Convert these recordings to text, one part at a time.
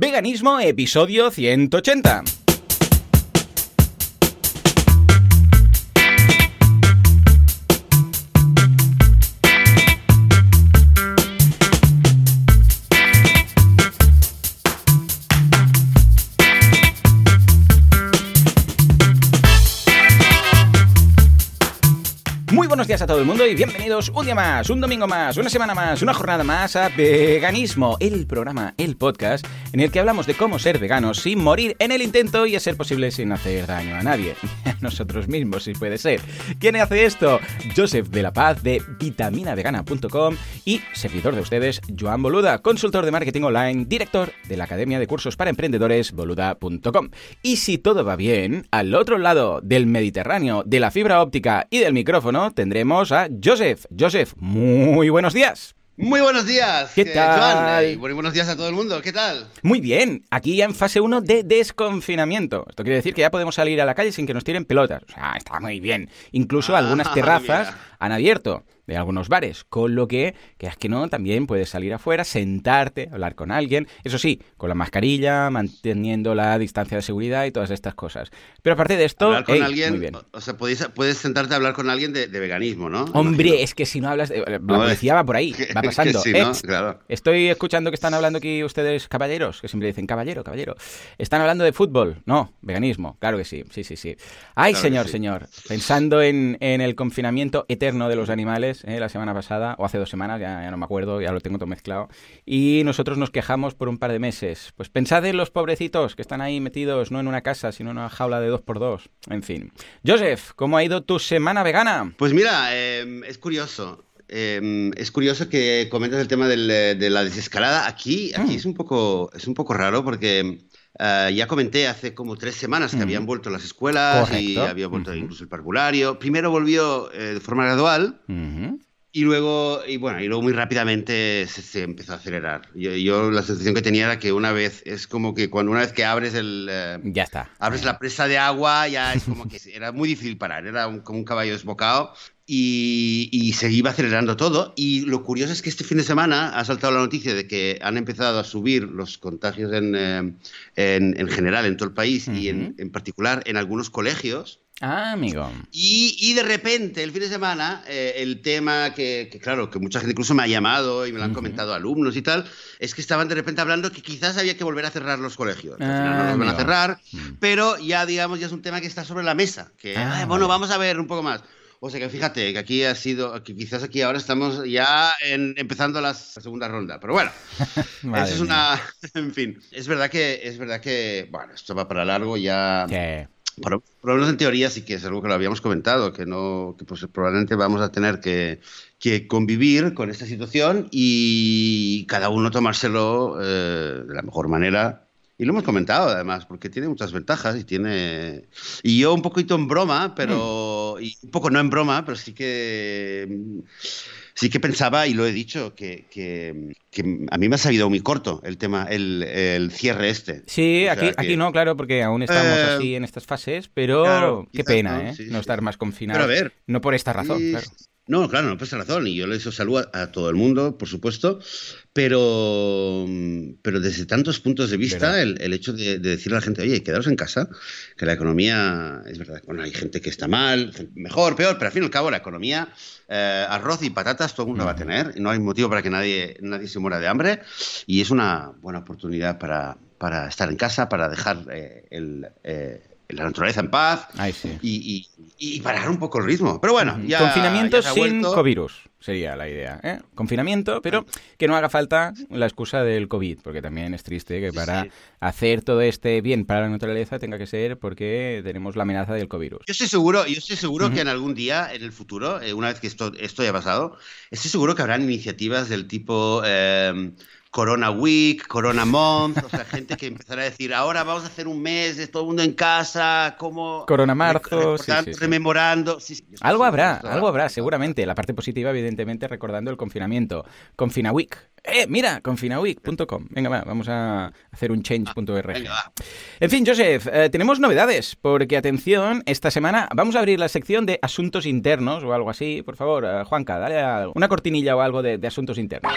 Veganismo, episodio 180. Buenos días a todo el mundo y bienvenidos un día más, un domingo más, una semana más, una jornada más a Veganismo, el programa, el podcast en el que hablamos de cómo ser veganos sin morir en el intento y a ser posible sin hacer daño a nadie, a nosotros mismos si puede ser. ¿Quién hace esto? Joseph de la Paz de vitaminavegana.com y servidor de ustedes, Joan Boluda, consultor de marketing online, director de la Academia de Cursos para Emprendedores, boluda.com. Y si todo va bien, al otro lado del Mediterráneo, de la fibra óptica y del micrófono, tendremos a Joseph. Joseph, muy buenos días. Muy buenos días. ¿Qué eh, tal? Joan, eh, muy buenos días a todo el mundo. ¿Qué tal? Muy bien, aquí ya en fase 1 de desconfinamiento. Esto quiere decir que ya podemos salir a la calle sin que nos tiren pelotas. O sea, está muy bien. Incluso Ah, algunas terrazas mira. Han abierto de algunos bares, con lo que, que es que no, también puedes salir afuera, sentarte, hablar con alguien, eso sí, con la mascarilla, manteniendo la distancia de seguridad y todas estas cosas. Pero aparte de esto, hablar con alguien. muy bien. o- sea, puedes, puedes sentarte a hablar con alguien de, de veganismo, ¿no? Hombre, Imagino. es que si no hablas, de- la No, policía va por ahí, que- va pasando. sí, ¿no? Ex, Claro. Estoy escuchando que están hablando aquí ustedes caballeros, que siempre dicen caballero, caballero. Están hablando de fútbol, no, veganismo, claro que sí, sí, sí, sí. Ay, Claro señor, sí. señor, pensando en, en el confinamiento eterno de los animales, ¿eh? la semana pasada, o hace dos semanas, ya, ya no me acuerdo, ya lo tengo todo mezclado, y nosotros nos quejamos por un par de meses. Pues pensad en los pobrecitos que están ahí metidos no en una casa, sino en una jaula de dos por dos. En fin. Joseph, ¿cómo ha ido tu semana vegana? Pues mira, eh, es curioso. eh, es curioso que comentas el tema del, eh, de la desescalada. Aquí, aquí Mm. es un poco, es un poco raro porque eh, ya comenté hace como tres semanas que Mm. habían vuelto las escuelas y Correcto. había vuelto incluso el parvulario. Primero volvió eh, de forma gradual. Y luego, y bueno, y luego muy rápidamente se, se empezó a acelerar. Yo, yo la sensación que tenía era que una vez, es como que cuando una vez que abres el... eh, Ya está. abres la presa de agua, ya es como que era muy difícil parar, era un- como un caballo desbocado y, y se iba acelerando todo. Y lo curioso es que este fin de semana ha saltado la noticia de que han empezado a subir los contagios en, eh, en, en general en todo el país y en, en particular en algunos colegios. Ah, amigo. Y, y de repente, el fin de semana, eh, el tema que, que, claro, que mucha gente incluso me ha llamado y me lo han Ujú. comentado alumnos y tal, es que estaban de repente hablando que quizás había que volver a cerrar los colegios. Al final Ah, no los van a amigo. cerrar, Mm. pero ya, digamos, ya es un tema que está sobre la mesa. Que, Ah, "Ay, bueno, vale. vamos a ver un poco más. O sea que fíjate que aquí ha sido, que quizás aquí ahora estamos ya en- empezando la segunda ronda. Pero bueno, eso es una. En fin, es verdad que, es verdad que, bueno, esto va para largo ya. Sí. Por, por lo menos en teoría sí que es algo que lo habíamos comentado, que no, que pues probablemente vamos a tener que, que convivir con esta situación y cada uno tomárselo eh, de la mejor manera. Y lo hemos comentado además, porque tiene muchas ventajas y tiene. Y yo un poquito en broma, pero. Y un poco no en broma, pero sí que. Sí que pensaba, y lo he dicho, que, que, que a mí me ha salido muy corto el tema, el, el cierre este. Sí, O sea aquí, que- aquí no, claro, porque aún estamos Eh, así en estas fases, pero claro, qué pena, no, ¿eh? sí, no estar más confinados. Pero a ver, No por esta razón, Y- claro. No, claro, no pasa razón. Y yo le deseo salud a, a todo el mundo, por supuesto. Pero, pero desde tantos puntos de vista, el, el hecho de, de decirle a la gente, oye, quedaros en casa, que la economía, es verdad, bueno, hay gente que está mal, mejor, peor, pero al fin y al cabo la economía, eh, arroz y patatas, todo el mundo va a tener. Y no hay motivo para que nadie, nadie se muera de hambre. Y es una buena oportunidad para, para estar en casa, para dejar eh, el, eh, la naturaleza en paz Ay, sí. y, y, y parar un poco el ritmo. Pero bueno, ya. Confinamiento ya se ha sin covirus sería la idea. ¿eh? Confinamiento, pero que no haga falta la excusa del COVID, porque también es triste que para sí. hacer todo este bien para la naturaleza tenga que ser porque tenemos la amenaza del covirus. Yo estoy seguro, yo estoy seguro que en algún día, en el futuro, eh, una vez que esto, esto haya pasado, estoy seguro que habrán iniciativas del tipo eh, Corona Week, Corona Month, o sea, gente que empezará a decir, ahora vamos a hacer un mes de todo el mundo en casa, como... Corona marzo, sí, sí, sí. rememorando. Algo habrá, algo habrá, seguramente. La parte positiva, evidentemente, recordando el confinamiento. Confinaweek. ¡Eh, mira! Confinaweek.com. Venga, va, vamos a hacer un change.org. Va. En fin, Joseph, eh, tenemos novedades, porque atención, esta semana vamos a abrir la sección de asuntos internos o algo así. Por favor, eh, Juanca, dale a- una cortinilla o algo de, de asuntos internos.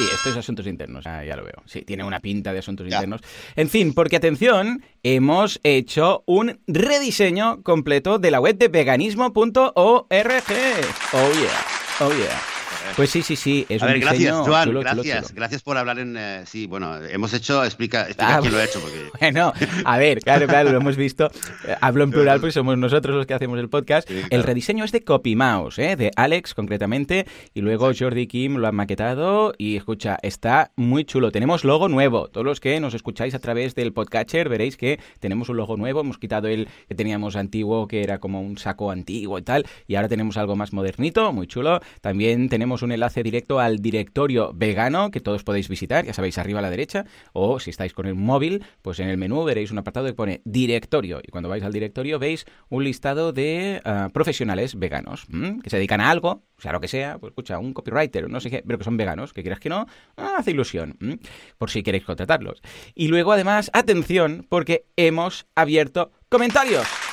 Sí, esto es asuntos internos, ah, ya lo veo. Sí, tiene una pinta de asuntos internos. En fin, porque atención, hemos hecho un rediseño completo de la web de veganismo.org. Oh yeah, oh yeah. Pues sí, sí, sí. Es a un ver, gracias, Joan. chulo, chulo, gracias, chulo. gracias por hablar en. eh, sí, bueno, hemos hecho. Explica, explica Ah, quién lo ha hecho. Porque... Bueno, a ver, claro, claro, lo hemos visto. Eh, Hablo en plural porque somos nosotros los que hacemos el podcast. Sí, El claro. rediseño es de Copy Mouse, ¿eh? de Alex concretamente, y luego Jordi Kim lo han maquetado y escucha, está muy chulo. Tenemos logo nuevo. Todos los que nos escucháis a través del podcatcher veréis que tenemos un logo nuevo. Hemos quitado el que teníamos antiguo, que era como un saco antiguo y tal, y ahora tenemos algo más modernito, muy chulo. También tenemos un enlace directo al directorio vegano que todos podéis visitar, ya sabéis, arriba a la derecha, o si estáis con el móvil, pues en el menú veréis un apartado que pone directorio. Y cuando vais al directorio veis un listado de ah, profesionales veganos que se dedican a algo, o sea, lo que sea, pues escucha, un copywriter, no sé qué, pero que son veganos, que quieras que no, ah, hace ilusión, por si queréis contratarlos. Y luego además, atención, porque hemos abierto comentarios.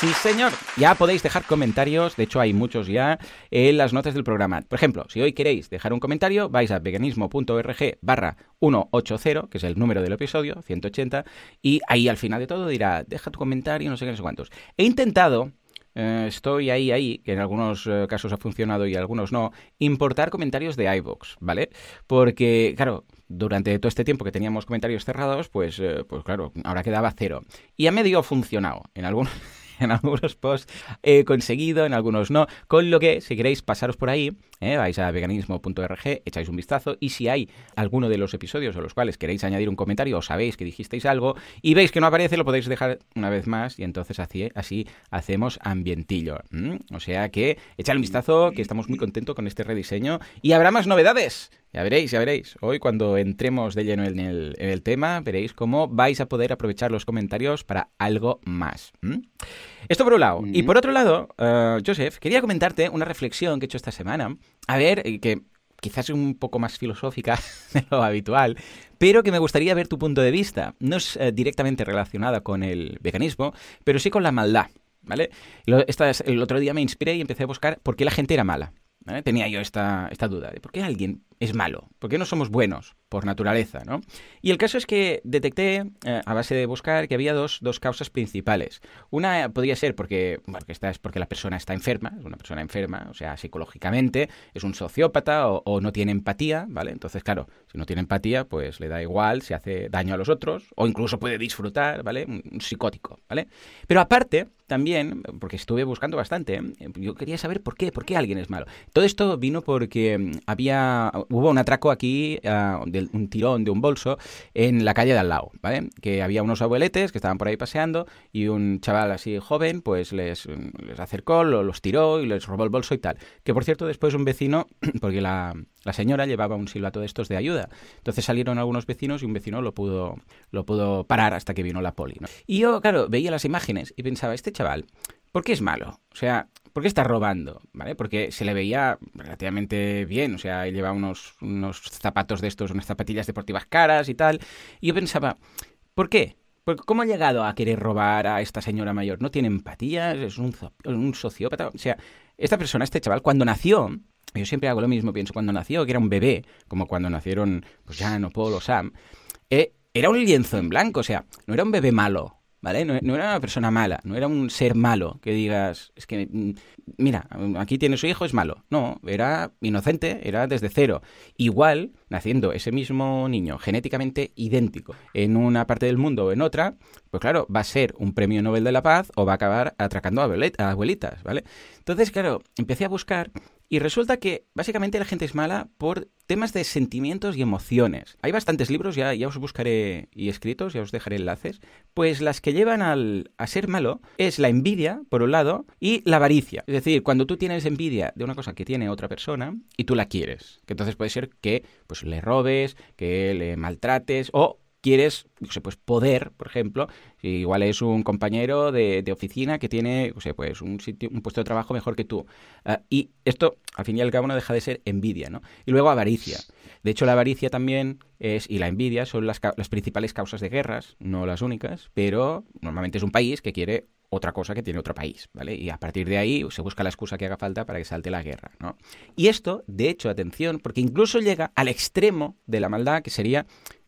Sí, señor. Ya podéis dejar comentarios, de hecho hay muchos ya, en las notas del programa. Por ejemplo, si hoy queréis dejar un comentario, vais a veganismo.org barra 180, que es el número del episodio, 180, y ahí al final de todo dirá, deja tu comentario, no sé qué, no sé cuántos. He intentado... eh, estoy ahí, ahí, que en algunos eh, casos ha funcionado y algunos no, importar comentarios de iVoox, ¿vale? Porque, claro, durante todo este tiempo que teníamos comentarios cerrados, pues, eh, pues claro, ahora quedaba cero. Y a medio funcionado. En algunos, en algunos posts he conseguido, en algunos no. Con lo que, si queréis pasaros por ahí, eh, vais a veganismo.org, echáis un vistazo y si hay alguno de los episodios a los cuales queréis añadir un comentario o sabéis que dijisteis algo y veis que no aparece, lo podéis dejar una vez más y entonces así, así hacemos ambientillo. O sea que echad un vistazo, que estamos muy contentos con este rediseño y habrá más novedades. Ya veréis, ya veréis. Hoy cuando entremos de lleno en el, en el tema, veréis cómo vais a poder aprovechar los comentarios para algo más. Esto por un lado. Y por otro lado, eh, Joseph, quería comentarte una reflexión que he hecho esta semana. A ver, eh, que quizás es un poco más filosófica de lo habitual, pero que me gustaría ver tu punto de vista. No es eh, directamente relacionada con el veganismo, pero sí con la maldad. ¿Vale? Lo- esta es- el otro día me inspiré y empecé a buscar por qué la gente era mala. ¿vale? Tenía yo esta, esta duda de por qué alguien es malo, por qué no somos buenos por naturaleza, ¿no? Y el caso es que detecté, eh, a base de buscar, que había dos, dos causas principales. Una eh, podría ser porque, bueno, que esta es porque la persona está enferma, es una persona enferma, o sea, psicológicamente, es un sociópata o, no tiene empatía, ¿vale? Entonces, claro, si no tiene empatía, pues le da igual si hace daño a los otros, o incluso puede disfrutar, ¿vale? Un, un psicótico, ¿vale? Pero aparte, también, porque estuve buscando bastante, ¿eh? yo quería saber por qué, por qué alguien es malo. Todo esto vino porque mm, había, hubo un atraco aquí, ah, de un tirón de un bolso en la calle de al lado, ¿vale? Que había unos abueletes que estaban por ahí paseando y un chaval así joven, pues les, les acercó, lo- los tiró y les robó el bolso y tal. Que por cierto, después un vecino, porque la, la señora llevaba un silbato de estos de ayuda. Entonces salieron algunos vecinos y un vecino lo pudo, lo pudo parar hasta que vino la poli. ¿no? Y yo, claro, veía las imágenes y pensaba, este chaval, ¿por qué es malo? O sea, ¿por qué está robando? ¿Vale? Porque se le veía relativamente bien, o sea, llevaba unos, unos zapatos de estos, unas zapatillas deportivas caras y tal. Y yo pensaba, ¿por qué? ¿Cómo ha llegado a querer robar a esta señora mayor? ¿No tiene empatía? ¿Es un sociópata? O sea, esta persona, este chaval, cuando nació, yo siempre hago lo mismo, pienso, cuando nació, que era un bebé, como cuando nacieron pues Jan o Paul o Sam, eh, era un lienzo en blanco, o sea, no era un bebé malo, ¿vale? No, era una persona mala, no era un ser malo que digas, es que, mm, mira, aquí tiene su hijo, es malo. No, era inocente, era desde cero. Igual, naciendo ese mismo niño genéticamente idéntico en una parte del mundo o en otra, pues claro, va a ser un premio Nobel de la Paz o va a acabar atracando a abuelitas, ¿vale? Entonces, claro, empecé a buscar y resulta que básicamente la gente es mala por temas de sentimientos y emociones. Hay bastantes libros, ya, ya os buscaré y escritos, ya os dejaré enlaces. Pues las que llevan al, a ser malo es la envidia, por un lado, y la avaricia. Es decir, cuando tú tienes envidia de una cosa que tiene otra persona y tú la quieres. Que entonces puede ser que pues, le robes, que le maltrates o quieres, no sé, pues poder, por ejemplo, igual es un compañero de, de oficina que tiene, no sé, pues un sitio, un puesto de trabajo mejor que tú. Ah, y esto, al fin y al cabo, no deja de ser envidia, ¿no? Y luego avaricia. De hecho, la avaricia también es, y la envidia son las, las principales causas de guerras, no las únicas, pero normalmente es un país que quiere otra cosa que tiene otro país, ¿vale? Y a partir de ahí se busca la excusa que haga falta para que salte la guerra, ¿no? Y esto, de hecho, atención, porque incluso llega al extremo de la maldad, que sería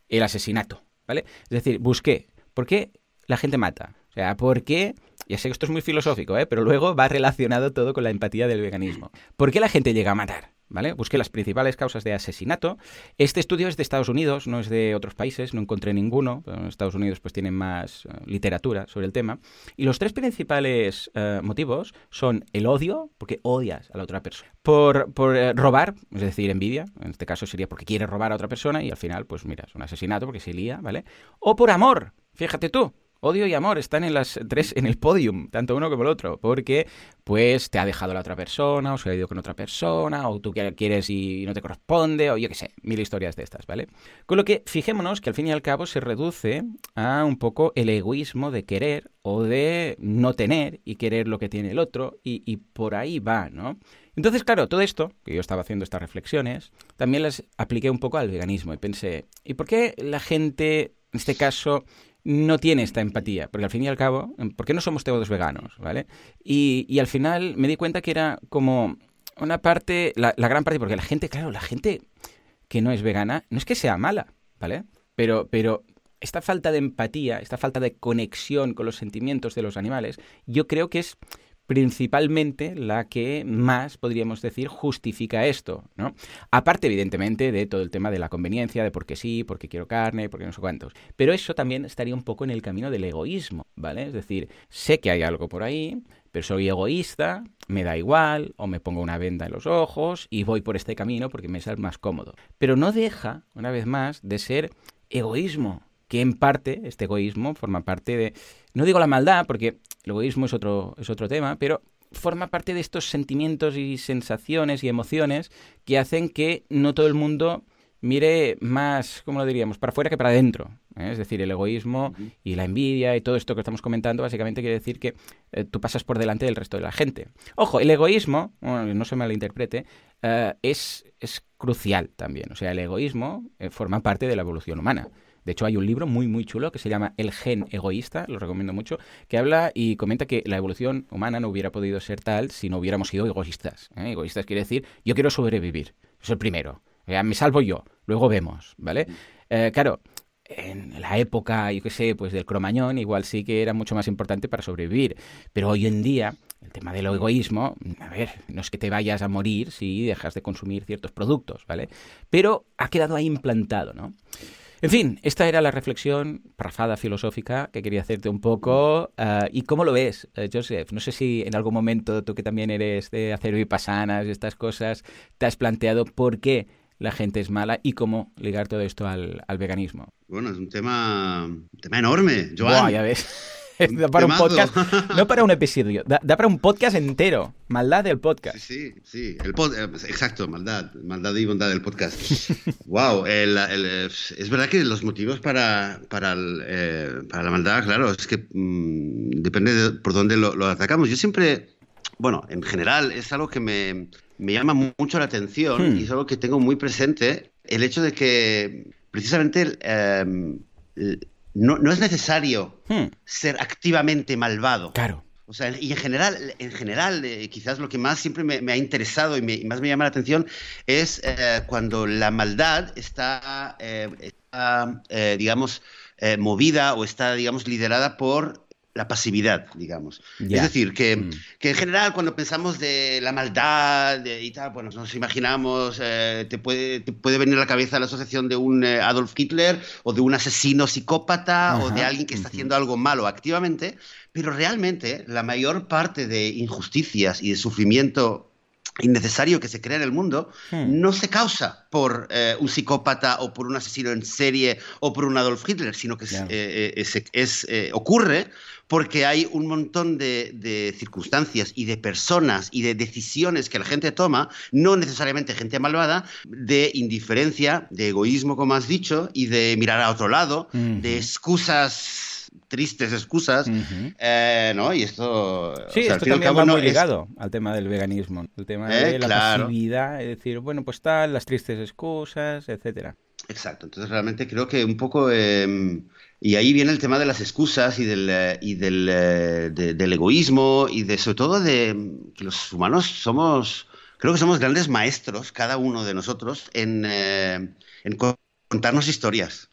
el asesinato, ¿vale? Es decir, busqué, ¿por qué la gente mata? O sea, ¿por qué? Ya sé que esto es muy filosófico, ¿eh? pero luego va relacionado todo con la empatía del veganismo. ¿Por qué la gente llega a matar? ¿Vale? Busqué las principales causas de asesinato. Este estudio es de Estados Unidos, no es de otros países, no encontré ninguno. Estados Unidos pues tienen más eh, literatura sobre el tema. Y los tres principales eh, motivos son el odio, porque odias a la otra persona. Por, por eh, robar, es decir, envidia. En este caso sería porque quieres robar a otra persona y al final, pues mira, es un asesinato porque se lía, ¿vale? O por amor, fíjate tú. Odio y amor están en las tres en el podium, tanto uno como el otro, porque pues te ha dejado la otra persona, o se ha ido con otra persona, o tú quieres y no te corresponde, o yo qué sé, mil historias de estas, ¿vale? Con lo que fijémonos que al fin y al cabo se reduce a un poco el egoísmo de querer o de no tener y querer lo que tiene el otro, y, y por ahí va, ¿no? Entonces, claro, todo esto, que yo estaba haciendo estas reflexiones, también las apliqué un poco al veganismo y pensé, ¿y por qué la gente, en este caso, no tiene esta empatía, porque al fin y al cabo, ¿por qué no somos todos veganos? ¿Vale? Y, y al final me di cuenta que era como una parte, la, la, gran parte, porque la gente, claro, la gente que no es vegana, no es que sea mala, ¿vale? Pero, pero esta falta de empatía, esta falta de conexión con los sentimientos de los animales, yo creo que es principalmente la que más, podríamos decir, justifica esto, ¿no? Aparte, evidentemente, de todo el tema de la conveniencia, de por qué sí, por qué quiero carne, por qué no sé cuántos. Pero eso también estaría un poco en el camino del egoísmo, ¿vale? Es decir, sé que hay algo por ahí, pero soy egoísta, me da igual, o me pongo una venda en los ojos y voy por este camino porque me sale más cómodo. Pero no deja, una vez más, de ser egoísmo, que en parte, este egoísmo, forma parte de, no digo la maldad, porque el egoísmo es otro, es otro tema, pero forma parte de estos sentimientos y sensaciones y emociones que hacen que no todo el mundo mire más, ¿cómo lo diríamos?, para afuera que para adentro. ¿eh? Es decir, el egoísmo y la envidia y todo esto que estamos comentando básicamente quiere decir que eh, tú pasas por delante del resto de la gente. Ojo, el egoísmo, bueno, no se malinterprete, uh, es, es crucial también. O sea, el egoísmo forma parte de la evolución humana. De hecho, hay un libro muy, muy chulo que se llama El gen egoísta, lo recomiendo mucho, que habla y comenta que la evolución humana no hubiera podido ser tal si no hubiéramos sido egoístas. ¿eh? Egoístas quiere decir, yo quiero sobrevivir, es el primero. me salvo yo, luego vemos, ¿vale? Eh, claro, en la época, yo qué sé, pues del cromañón, igual sí que era mucho más importante para sobrevivir. Pero hoy en día, el tema del egoísmo, a ver, no es que te vayas a morir si dejas de consumir ciertos productos, ¿vale? Pero ha quedado ahí implantado, ¿no? En fin, esta era la reflexión rafada filosófica que quería hacerte un poco. Uh, ¿Y cómo lo ves, uh, Joseph? No sé si en algún momento tú que también eres de hacer vipasanas y estas cosas, te has planteado por qué la gente es mala y cómo ligar todo esto al, al veganismo. Bueno, es un tema, un tema enorme, Joan. Buah, ya ves. da para un podcast, no para un episodio, da, da, para un podcast entero. Maldad del podcast. Sí, sí, el pod, eh, exacto, maldad, maldad y bondad del podcast. wow, el, el, es verdad que los motivos para, para, el, eh, para la maldad, claro, es que mmm, depende de por dónde lo, lo, atacamos. Yo siempre, bueno, en general es algo que me, me llama mucho la atención hmm. y es algo que tengo muy presente, el hecho de que precisamente... Eh, no, no es necesario hmm. ser activamente malvado. Claro. O sea, y en general, en general eh, quizás lo que más siempre me, me ha interesado y, me, y, más me llama la atención es eh, cuando la maldad está, eh, está digamos, movida o está, digamos, liderada por la pasividad, digamos. Yeah. Es decir, que, mm. que, en general cuando pensamos de la maldad de, y tal, bueno, nos imaginamos, eh, te, puede, te puede venir a la cabeza la asociación de un eh, Adolf Hitler o de un asesino psicópata Ajá. o de alguien que está haciendo algo malo activamente, pero realmente la mayor parte de injusticias y de sufrimiento innecesario que se crea en el mundo hmm. no se causa por eh, un psicópata o por un asesino en serie o por un Adolf Hitler, sino que yeah. eh, es, es, eh, ocurre porque hay un montón de, de, circunstancias y de personas y de decisiones que la gente toma, no necesariamente gente malvada, de indiferencia, de egoísmo, como has dicho, y de mirar a otro lado, mm -hmm. de excusas tristes excusas, eh, ¿no? Y esto... Sí, esto también va muy ligado al tema del veganismo, el tema de la pasividad, es decir, bueno, pues tal, las tristes excusas, etcétera. Exacto, entonces realmente creo que un poco... Em, y ahí viene el tema de las excusas y del, eh, y del, eh, del egoísmo y de sobre todo de que los humanos somos, creo que somos grandes maestros, cada uno de nosotros, en, eh, en contarnos historias.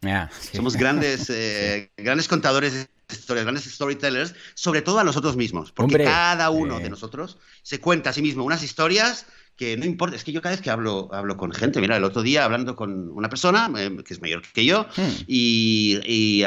Somos grandes, grandes contadores de historias, grandes storytellers, sobre todo a nosotros mismos, porque cada uno de nosotros se cuenta a sí mismo unas historias que no importa, es que yo cada vez que hablo, hablo con gente, mira, el otro día hablando con una persona eh, que es mayor que yo hmm. y, y,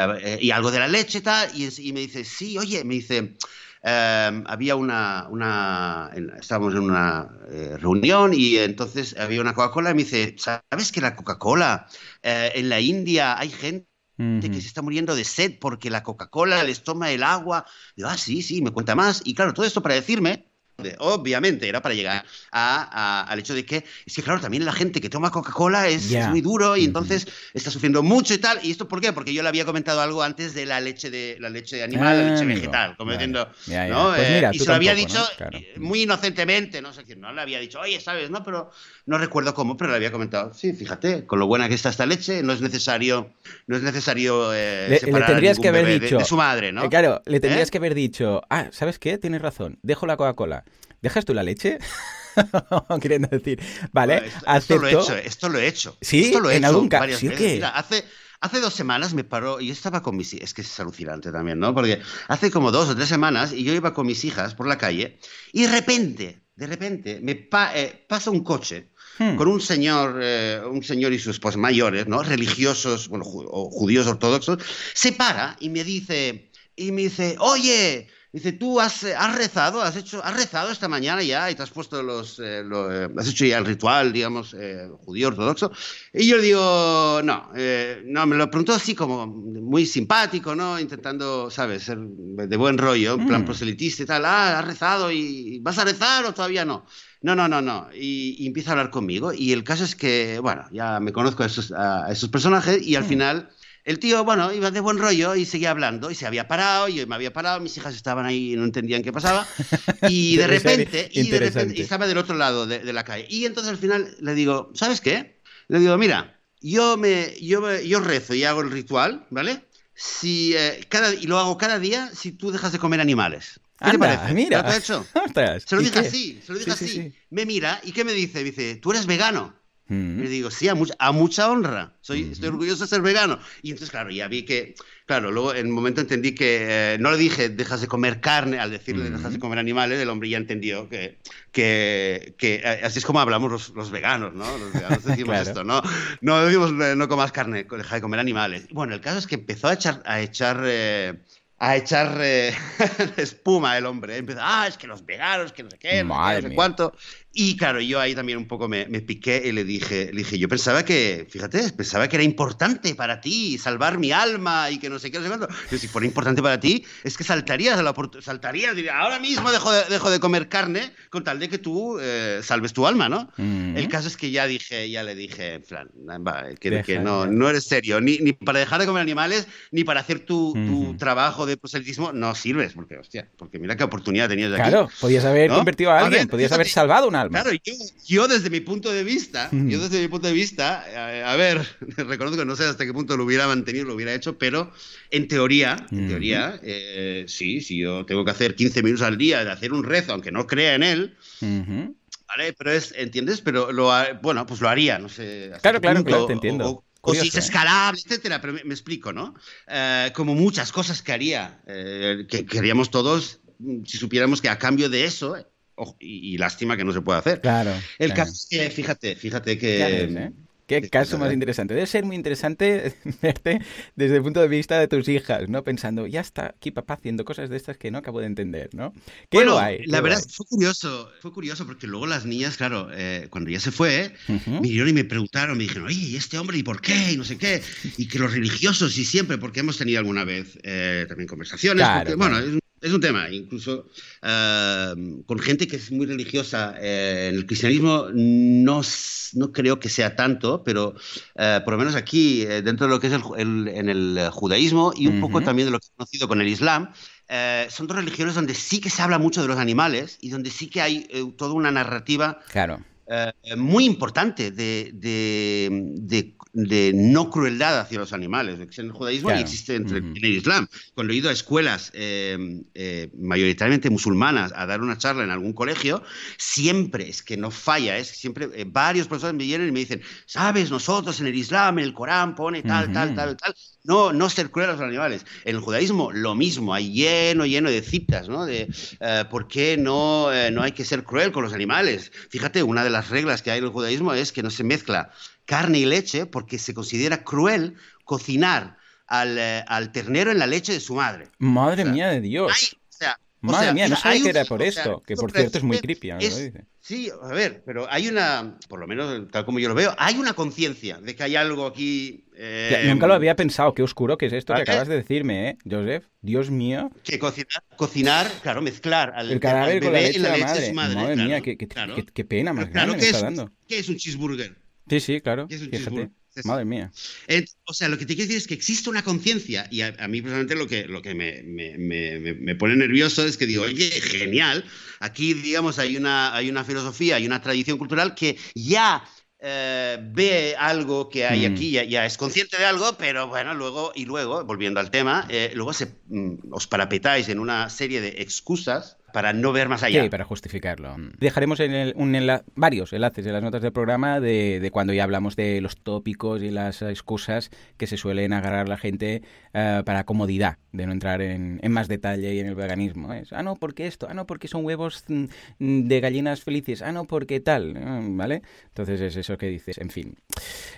algo de la leche tal, y, y me dice, sí, oye, me dice, em, había una, una estábamos en una eh, reunión y entonces había una Coca-Cola y me dice, ¿sabes que la Coca-Cola eh, en la India hay gente que se está muriendo de sed porque la Coca-Cola les toma el agua. Digo, ah, sí, sí, me cuenta más. Y claro, todo esto para decirme Obviamente, era para llegar al hecho de que, es que claro, también la gente que toma Coca-Cola es, muy duro y entonces está sufriendo mucho y tal. ¿Y esto por qué? Porque yo le había comentado algo antes de la leche de la leche animal, la leche ah, vegetal, como diciendo, ¿no? Pues eh, y se lo había dicho eh, muy inocentemente, ¿no? sé no le había dicho, oye, ¿sabes? No, pero no recuerdo cómo, pero le había comentado, sí, fíjate, con lo buena que está esta leche, no es necesario, no es necesario eh, le, tendrías que haber dicho, de, su madre, ¿no? claro, le tendrías que haber dicho, ah, ¿sabes qué? Tienes razón, dejo la Coca-Cola. ¿Dejas tú la leche? Queriendo decir, vale, esto, lo he hecho, esto lo he hecho. Sí, esto lo he en hecho algún caso. ¿Sí Mira, hace, hace dos semanas me paró, y yo estaba con mis hijas, es que es alucinante también, ¿no? Porque hace como dos o tres semanas y yo iba con mis hijas por la calle y de repente, de repente, me eh, pasa un coche hmm. con un señor, eh, un señor y sus esposa mayores, ¿no? Religiosos, bueno, judíos ortodoxos, se para y me dice, y me dice, oye, Dice, tú has, eh, has, rezado, has hecho, has rezado esta mañana ya y te has puesto los, eh, eh, has hecho ya el ritual, digamos, judío ortodoxo. Y yo le digo, no, no, me lo preguntó así como muy simpático, ¿no? Intentando, ¿sabes? Ser de buen rollo, en plan mm. proselitista y tal. Ah, has rezado y vas a rezar o todavía no. No, no, no, no. Y, empieza a hablar conmigo. Y el caso es que, bueno, ya me conozco a esos, a esos personajes y al mm. final el tío, bueno, iba de buen rollo y seguía hablando y se había parado, y yo me había parado, mis hijas estaban ahí y no entendían qué pasaba. Y de repente, y de repente, y estaba del otro lado de, la calle. Y entonces al final le digo, ¿sabes qué? Le digo, mira, yo me, yo, yo rezo y hago el ritual, ¿vale? Si, eh, cada, y lo hago cada día si tú dejas de comer animales. ¿Qué te parece? Mira. ¿Lo has hecho? Se lo dije así, se lo dije así. Me mira y ¿qué me dice? Dice, tú eres vegano. Y le digo, sí, a, a mucha honra. Soy, Estoy orgulloso de ser vegano. Y entonces, claro, ya vi que, claro, luego en un momento entendí que eh, no le dije dejas de comer carne, al decirle dejas de comer animales, el hombre ya entendió que, que, que eh, así es como hablamos los, los, veganos, ¿no? Los veganos decimos esto, ¿no? No decimos eh, no comas carne, deja de comer animales. Bueno, el caso es que empezó a echar, a echar a echar espuma el hombre. Empezó, ah, es que los veganos, que no sé qué, no sé cuánto. Y claro, yo ahí también un poco me, piqué y le dije, le dije, yo pensaba que, fíjate, pensaba que era importante para ti salvar mi alma y que no sé qué, no sé cuánto. si fuera importante para ti, es que saltarías a la saltarías, diría, ahora mismo dejo de, dejo de comer carne con tal de que tú eh, salves tu alma, ¿no? El caso es que ya dije, ya le dije, en plan, que, que no, no eres serio, ni, ni, para dejar de comer animales, ni para hacer tu, tu trabajo de proselitismo, no sirves, porque, hostia, porque mira qué oportunidad tenías de aquí. Claro, podías haber convertido a alguien, podías haber salvado una Claro, yo, desde mi punto de vista, yo desde mi punto de vista, eh, a, ver, reconozco que no sé hasta qué punto lo hubiera mantenido, lo hubiera hecho, pero en teoría, en teoría, eh, sí, si yo tengo que hacer 15 minutos al día de hacer un rezo, aunque no crea en él, ¿vale? Pero es, ¿entiendes? Pero lo, bueno, pues lo haría, no sé. Claro, claro, claro, te entiendo. O, si es ¿eh? escalable, etcétera, pero me, explico, ¿no? como muchas cosas que haría, que queríamos todos si supiéramos que a cambio de eso y, lástima que no se pueda hacer. Claro. El caso es que, fíjate, fíjate que. ¿eh? Qué caso más interesante. Debe ser muy interesante verte desde el punto de vista de tus hijas, ¿no? Pensando, ya está aquí papá haciendo cosas de estas que no acabo de entender, ¿no? ¿Qué bueno, hay? La verdad, fue curioso, fue curioso porque luego las niñas, claro, eh, cuando ya se fue, me vinieron y me preguntaron, me dijeron, oye, ¿y este hombre y por qué? Y no sé qué. Y que los religiosos y siempre, porque hemos tenido alguna vez eh, también conversaciones. bueno, Es un tema, incluso eh, con gente que es muy religiosa. Eh, en el cristianismo no, no, creo que sea tanto, pero eh, por lo menos aquí, dentro de lo que es el, en el judaísmo y un poco también de lo que he conocido con el Islam, son dos religiones donde sí que se habla mucho de los animales y donde sí que hay toda una narrativa claro. muy importante de, de, de no crueldad hacia los animales, en el judaísmo y existe entre, en el Islam. Cuando he ido a escuelas eh, eh, mayoritariamente musulmanas a dar una charla en algún colegio, siempre es que no falla, es siempre eh, varios profesores me vienen y me dicen, sabes, nosotros en el Islam, en el Corán pone tal, tal, tal, tal, no, no ser cruel a los animales. En el judaísmo lo mismo, hay lleno, lleno de citas, ¿no? De por qué no, no hay que ser cruel con los animales. Fíjate, una de las reglas que hay en el judaísmo es que no se mezcla carne y leche porque se considera cruel cocinar al, eh, ternero en la leche de su madre. Madre mía de Dios. Madre mía, no sabía que era por esto, que por cierto es muy creepy. Sí, a ver, pero hay una, por lo menos tal como yo lo veo, hay una conciencia de que hay algo aquí. Eh, nunca lo había pensado, qué oscuro que es esto que acabas de decirme, ¿eh, Joseph? Dios mío. Que cocinar, cocinar claro, mezclar al, el cadáver con la leche, la leche de, su madre. Madre mía, qué, qué, pena más grande me está dando. ¿Qué es un cheeseburger? Sí, sí, claro. Madre mía. o sea, lo que te quiero decir es que existe una conciencia, y a, mí personalmente lo que, lo que me, me, me, pone nervioso es que digo, oye, genial, aquí, digamos, hay una, hay una filosofía, hay una tradición cultural que ya eh, ve algo que hay mm. aquí, ya, es consciente de algo, pero bueno, luego, y luego, volviendo al tema, eh, luego se, mm, os parapetáis en una serie de excusas para no ver más allá. Sí, para justificarlo. Dejaremos en el, un varios enlaces en las notas del programa de, cuando ya hablamos de los tópicos y las excusas que se suelen agarrar la gente eh, para comodidad, de no entrar en, más detalle y en el veganismo. Es, ah, no, porque esto, ah, no, porque son huevos mm, de gallinas felices, ah, no, porque tal, mm, ¿vale? Entonces es eso que dices, en fin.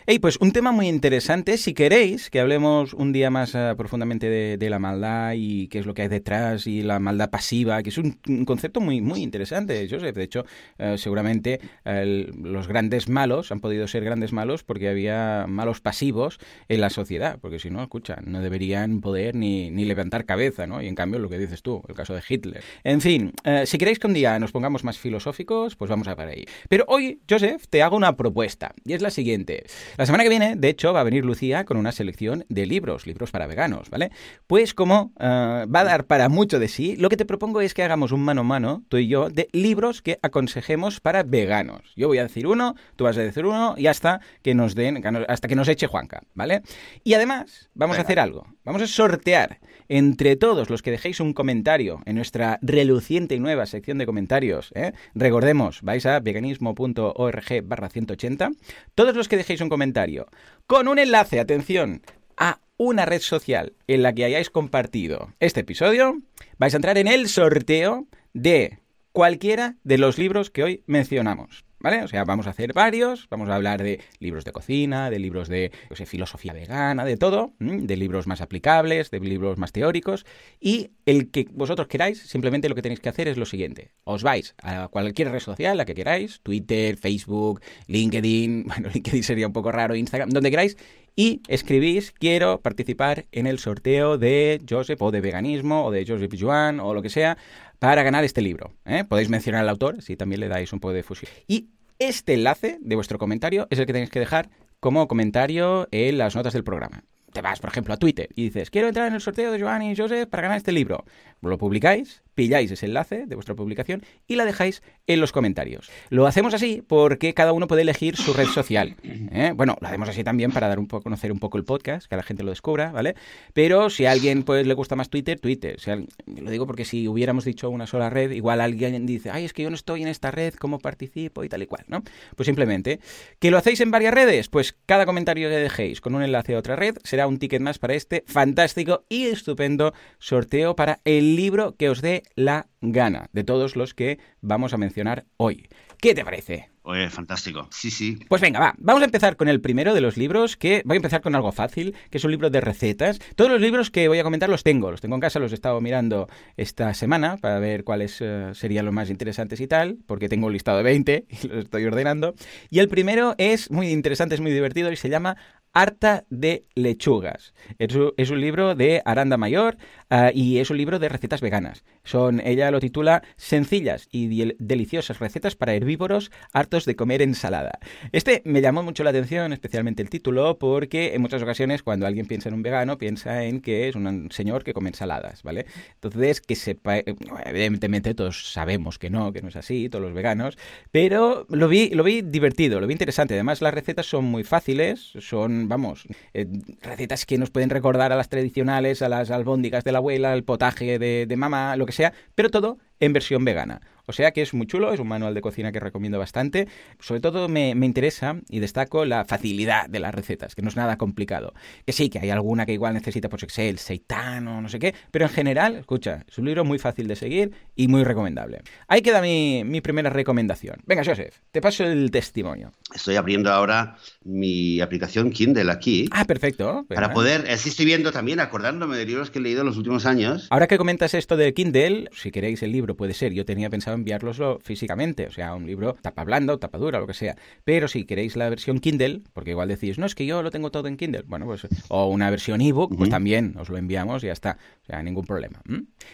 Hey, pues un tema muy interesante, si queréis que hablemos un día más eh, profundamente de, de la maldad y qué es lo que hay detrás y la maldad pasiva, que es un un concepto muy, muy interesante, Joseph. De hecho, eh, seguramente los grandes malos han podido ser grandes malos porque había malos pasivos en la sociedad, porque si no, escucha, no deberían poder ni, ni levantar cabeza, ¿no? Y en cambio, lo que dices tú, el caso de Hitler. En fin, eh, si queréis que un día nos pongamos más filosóficos, pues vamos a para ahí. Pero hoy, Joseph, te hago una propuesta, y es la siguiente. La semana que viene, de hecho, va a venir Lucía con una selección de libros, libros para veganos, ¿vale? Pues como eh, va a dar para mucho de sí, lo que te propongo es que hagamos un mano a mano, tú y yo, de libros que aconsejemos para veganos. Yo voy a decir uno, tú vas a decir uno y hasta que nos den, hasta que nos eche Juanca, ¿vale? Y además, vamos a hacer algo. Vamos a sortear entre todos los que dejéis un comentario en nuestra reluciente y nueva sección de comentarios. ¿eh? Recordemos, vais a veganismo.org barra 180. Todos los que dejéis un comentario con un enlace, atención, a una red social en la que hayáis compartido este episodio, vais a entrar en el sorteo de cualquiera de los libros que hoy mencionamos. ¿Vale? O sea, vamos a hacer varios, vamos a hablar de libros de cocina, de libros de filosofía vegana, de todo, de libros más aplicables, de libros más teóricos, y el que vosotros queráis, simplemente lo que tenéis que hacer es lo siguiente. Os vais a cualquier red social, la que queráis, Twitter, Facebook, LinkedIn, bueno, LinkedIn sería un poco raro, Instagram, donde queráis, y escribís quiero participar en el sorteo de Joseph o de veganismo o de Joseph Joan o lo que sea para ganar este libro. ¿eh? Podéis mencionar al autor si también le dais un poco de fusión. Y este enlace de vuestro comentario es el que tenéis que dejar como comentario en las notas del programa. Te vas, por ejemplo, a Twitter y dices, quiero entrar en el sorteo de Joan y Joseph para ganar este libro. Lo publicáis pilláis ese enlace de vuestra publicación y la dejáis en los comentarios. Lo hacemos así porque cada uno puede elegir su red social. ¿eh? Bueno, lo hacemos así también para dar un poco, conocer un poco el podcast, que la gente lo descubra, ¿vale? Pero si a alguien pues, le gusta más Twitter, Twitter. lo digo porque si hubiéramos dicho una sola red, igual alguien dice, ay, es que yo no estoy en esta red, ¿cómo participo? Y tal y cual, ¿no? Pues simplemente, ¿que lo hacéis en varias redes? Pues cada comentario que dejéis con un enlace a otra red será un ticket más para este fantástico y estupendo sorteo para el libro que os dé la gana de todos los que vamos a mencionar hoy. ¿Qué te parece? Oye, fantástico. Sí, sí. Pues venga, va. Vamos a empezar con el primero de los libros, que voy a empezar con algo fácil, que es un libro de recetas. Todos los libros que voy a comentar los tengo, los tengo en casa, los he estado mirando esta semana para ver cuáles eh, serían los más interesantes y tal, porque tengo un listado de 20 y los estoy ordenando. Y el primero es muy interesante, es muy divertido y se llama Harta de lechugas. Es, un libro de Aranda Mayor ah, y es un libro de recetas veganas. Son, ella lo titula Sencillas y deliciosas recetas para herbívoros hartos de comer ensalada. Este me llamó mucho la atención, especialmente el título, porque en muchas ocasiones cuando alguien piensa en un vegano piensa en que es un señor que come ensaladas, ¿vale? Entonces, que sepa, eh, evidentemente todos sabemos que no, que no es así, todos los veganos, pero lo vi, lo vi divertido, lo vi interesante. Además, las recetas son muy fáciles, son vamos, eh, recetas que nos pueden recordar a las tradicionales, a las albóndigas de la abuela, al potaje de, de mamá, lo que sea, pero todo en versión vegana. O sea que es muy chulo, es un manual de cocina que recomiendo bastante. Sobre todo me, interesa y destaco la facilidad de las recetas, que no es nada complicado. Que sí, que hay alguna que igual necesita, pues, el seitán o no sé qué, pero en general, escucha, es un libro muy fácil de seguir y muy recomendable. Ahí queda mi, mi primera recomendación. Venga, Joseph, te paso el testimonio. Estoy abriendo ahora mi aplicación Kindle aquí. Ah, perfecto. Para poder, así estoy viendo también, acordándome de libros que he leído en los últimos años. Ahora que comentas esto de Kindle, si queréis el libro puede ser, yo tenía pensado enviároslo físicamente, o sea, un libro tapa blanda o tapa dura, lo que sea. Pero si queréis la versión Kindle, porque igual decís, no, es que yo lo tengo todo en Kindle, bueno, pues, o una versión ebook, pues también os lo enviamos y ya está, o sea, ningún problema.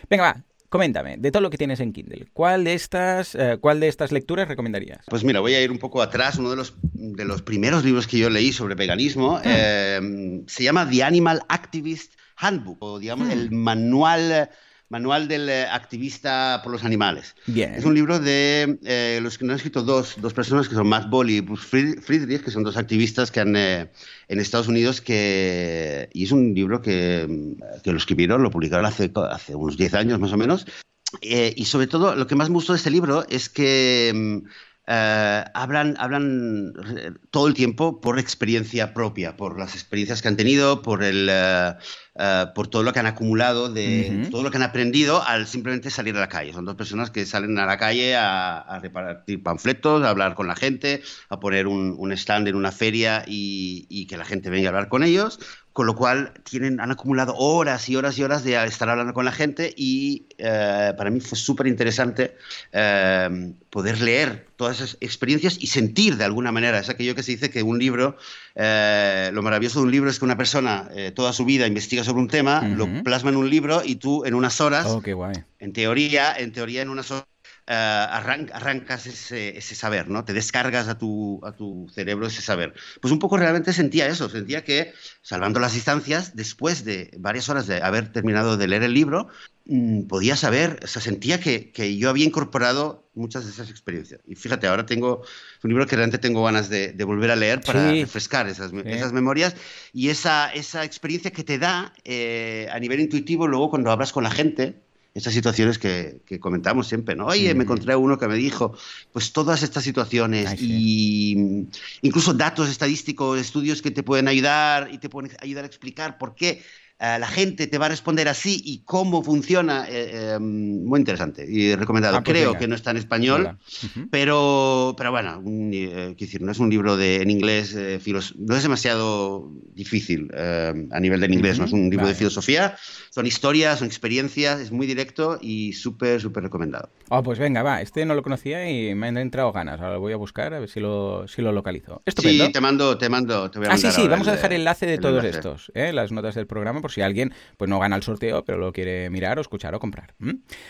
Venga, va, Coméntame, de todo lo que tienes en Kindle, ¿cuál de estas, eh, ¿cuál de estas lecturas recomendarías? Pues mira, voy a ir un poco atrás. Uno de los, de los primeros libros que yo leí sobre veganismo ah. eh, se llama The Animal Activist Handbook, o digamos, ah. el manual Manual del eh, activista por los animales. Bien. Es un libro de eh, los que han escrito dos, dos personas que son Matt Boll y Bruce Friedrich, que son dos activistas que han eh, en Estados Unidos que y es un libro que, que lo escribieron, lo publicaron hace, hace unos 10 años más o menos. y sobre todo, lo que más me gustó de este libro es que mm, hablan, hablan todo el tiempo por experiencia propia, por las experiencias que han tenido, por el, eh, por todo lo que han acumulado, de todo lo que han aprendido al simplemente salir a la calle. Son dos personas que salen a la calle a, repartir panfletos, a hablar con la gente, a poner un, stand en una feria y, que la gente venga a hablar con ellos. Con lo cual tienen, han acumulado horas y horas y horas de estar hablando con la gente y eh, para mí fue súper interesante eh, poder leer todas esas experiencias y sentir de alguna manera. Es aquello que se dice que un libro, lo maravilloso de un libro es que una persona toda su vida investiga sobre un tema, lo plasma en un libro y tú en unas horas, oh, qué guay. en teoría, en teoría en unas horas eh, arrancas ese, saber, ¿no? Te descargas a tu, a tu cerebro ese saber. Pues un poco realmente sentía eso, sentía que, salvando las distancias, después de varias horas de haber terminado de leer el libro, mm, podía saber, o sea, sentía que, que, yo había incorporado muchas de esas experiencias. Y fíjate, ahora tengo un libro que realmente tengo ganas de, volver a leer para refrescar esas, esas, memorias y esa, esa experiencia que te da eh, a nivel intuitivo luego cuando hablas con la gente esas situaciones que, comentamos siempre, ¿no? Oye, me encontré uno que me dijo, pues todas estas situaciones y incluso datos estadísticos, estudios que te pueden ayudar y te pueden ayudar a explicar por qué la gente te va a responder así y cómo funciona, eh, eh, muy interesante y recomendado. Ah, pues Creo que no está en español, pero, pero bueno, decir, no es un libro de, en inglés, no es demasiado difícil a nivel de inglés, no es un libro de filosofía, son historias, son experiencias, es muy directo y súper, súper recomendado. Oh, pues venga, va, este no lo conocía y me han entrado ganas, ahora lo voy a buscar a ver si lo, si lo localizo. Sí, te mando, te mando, te voy a Ah, sí, sí, vamos a dejar el enlace de todos estos, las notas del programa si alguien pues no gana el sorteo, pero lo quiere mirar o escuchar o comprar.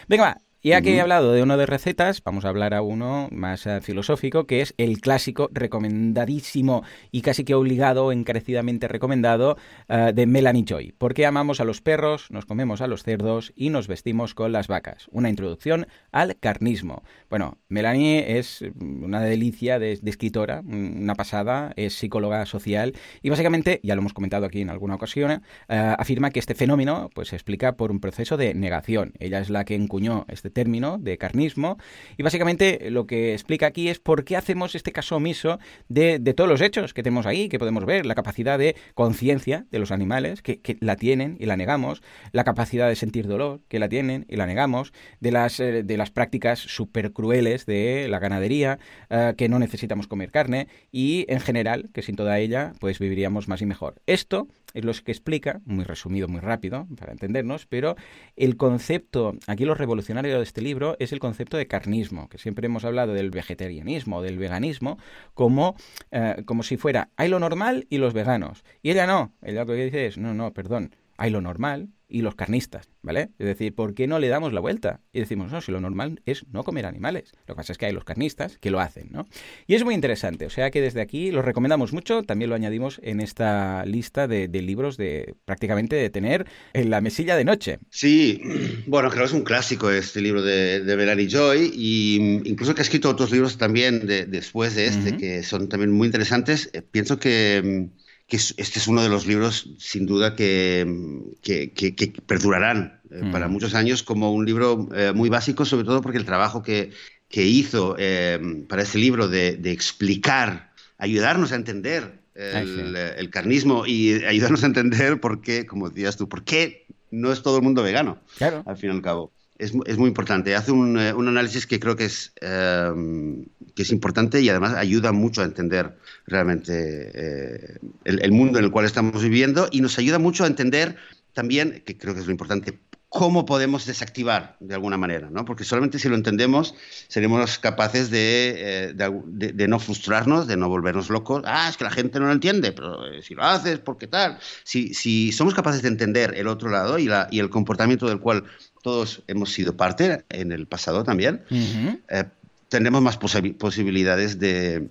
Venga, va. Ya que he hablado de uno de recetas, vamos a hablar a uno más eh, filosófico, que es el clásico recomendadísimo y casi que obligado, encarecidamente recomendado, eh, de Melanie Joy. ¿Por qué amamos a los perros, nos comemos a los cerdos y nos vestimos con las vacas? Una introducción al carnismo. Bueno, Melanie es una delicia de, escritora, una pasada, es psicóloga social y básicamente, ya lo hemos comentado aquí en alguna ocasión, eh, afirma que este fenómeno pues, se explica por un proceso de negación. Ella es la que encuñó este este término de carnismo. Y básicamente lo que explica aquí es por qué hacemos este caso omiso de, todos los hechos que tenemos ahí, que podemos ver, la capacidad de conciencia de los animales, que, la tienen y la negamos, la capacidad de sentir dolor, que la tienen y la negamos, de las, eh, de las prácticas súper crueles de la ganadería, eh, que no necesitamos comer carne, y en general, que sin toda ella, pues viviríamos más y mejor. Esto es lo que explica, muy resumido, muy rápido, para entendernos, pero el concepto, aquí lo revolucionario de este libro es el concepto de carnismo, que siempre hemos hablado del vegetarianismo del veganismo como, eh, como si fuera hay lo normal y los veganos. Y ella no, ella lo que dice es, no, no, perdón, hay lo normal y los carnistas, ¿vale? Es decir, ¿por qué no le damos la vuelta? Y decimos, no, si lo normal es no comer animales. Lo que pasa es que hay los carnistas que lo hacen, ¿no? Y es muy interesante, o sea que desde aquí lo recomendamos mucho, también lo añadimos en esta lista de, libros de prácticamente de tener en la mesilla de noche. Sí, bueno, creo que es un clásico este libro de, de Melanie Joy, y incluso que ha escrito otros libros también después de este, que son también muy interesantes. Eh, pienso que que este es uno de los libros, sin duda, que, que, perdurarán eh, para mm. muchos años como un libro eh, muy básico, sobre todo porque el trabajo que, hizo eh, para ese libro de, explicar, ayudarnos a entender el, carnismo y ayudarnos a entender por qué, como decías tú, por qué no es todo el mundo vegano, claro. al fin y al cabo es, es, muy importante. Hace un, eh, un, análisis que creo que es, em, que es importante y además ayuda mucho a entender realmente eh, el, mundo en el cual estamos viviendo y nos ayuda mucho a entender también, que creo que es lo importante, cómo podemos desactivar de alguna manera, ¿no? Porque solamente si lo entendemos seremos capaces de, eh, de, de, no frustrarnos, de no volvernos locos. Ah, es que la gente no lo entiende, pero si lo haces, ¿por qué tal? Si, si somos capaces de entender el otro lado y, la, y el comportamiento del cual todos hemos sido parte en el pasado también, eh, tendremos más posibilidades de,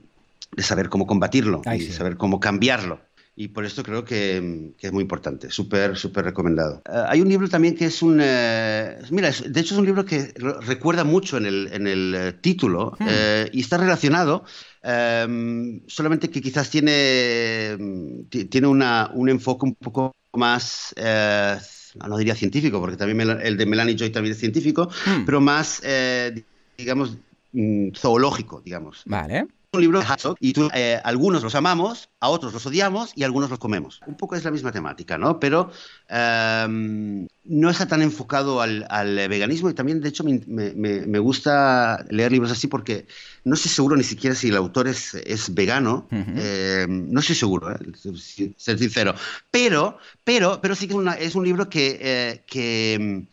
saber cómo combatirlo y saber cómo cambiarlo. Y por esto creo que, es muy importante, súper, súper recomendado. Eh, hay un libro también que es un... Eh, mira, de hecho es un libro que recuerda mucho en el, en el título hmm. y está relacionado, solamente que quizás tiene, tiene una, un enfoque un poco más no diría científico, porque también el de Melanie Joy también es científico, hmm. pero más, eh, digamos, mm, zoológico, digamos. Vale un libro y tú, eh, algunos los amamos, a otros los odiamos y algunos los comemos. Un poco es la misma temática, ¿no? Pero em, no está tan enfocado al, veganismo y también, de hecho, me, gusta leer libros así porque no estoy seguro ni siquiera si el autor es, es vegano. Em, no estoy seguro, ¿eh? ser sincero. Pero, pero, pero sí que es, una, es un libro que, eh, que em,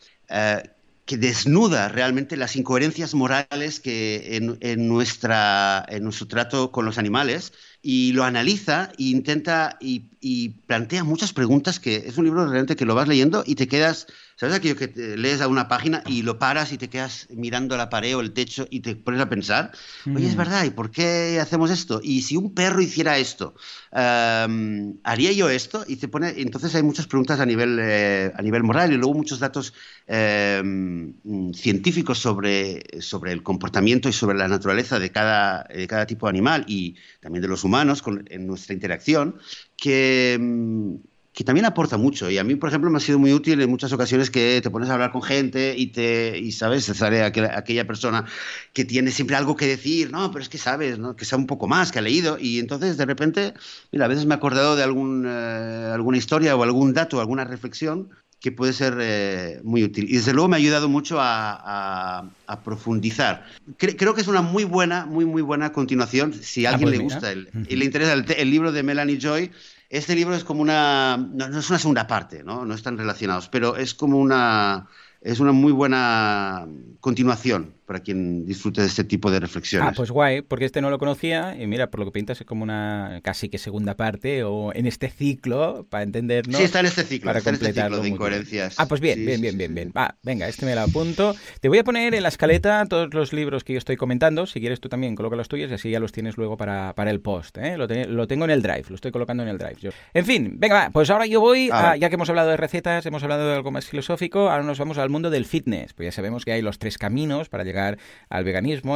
que desnuda realmente las incoherencias morales que en, nuestra, en nuestro trato con los animales y lo analiza e intenta y, y, plantea muchas preguntas que es un libro realmente que lo vas leyendo y te quedas ¿Sabes aquello que lees a una página y lo paras y te quedas mirando la pared o el techo y te pones a pensar, oye, es mm. verdad, ¿y por qué hacemos esto? Y si un perro hiciera esto, ¿haría yo esto? Y te pone, entonces hay muchas preguntas a nivel, eh, a nivel moral y luego muchos datos em, científicos sobre, sobre el comportamiento y sobre la naturaleza de cada, de cada tipo de animal y también de los humanos en nuestra interacción que em, que también aporta mucho. Y a mí, por ejemplo, me ha sido muy útil en muchas ocasiones que te pones a hablar con gente y, te, y sabes, sale aquella, aquella persona que tiene siempre algo que decir, no, pero es que sabes, ¿no? que sabe un poco más, que ha leído. Y entonces, de repente, mira, a veces me he acordado de algún, eh, alguna historia o algún dato, alguna reflexión que puede ser eh, muy útil. Y desde luego me ha ayudado mucho a, a, profundizar. creo que es una muy buena, muy, muy buena continuación. Si a ah, alguien pues le gusta el, y le interesa el, el libro de Melanie Joy, este libro es como una, no, no, es una segunda parte, ¿no? No están relacionados, pero es como una, es una muy buena continuación para quien disfrute de este tipo de reflexiones. Ah, pues guay, porque este no lo conocía y mira, por lo que pintas es como una casi que segunda parte o en este ciclo, para entendernos. Sí, está en este ciclo, para este de incoherencias. Ah, pues bien, bien, bien, bien, bien. Va, venga, este me lo apunto. Te voy a poner en la escaleta todos los libros que yo estoy comentando. Si quieres tú también coloca los tuyos y así ya los tienes luego para, para el post. ¿eh? Lo, lo, tengo en el drive, lo estoy colocando en el drive. Yo. En fin, venga, va, pues ahora yo voy, a, ya que hemos hablado de recetas, hemos hablado de algo más filosófico, ahora nos vamos al mundo del fitness. Pues ya sabemos que hay los tres caminos para llegar al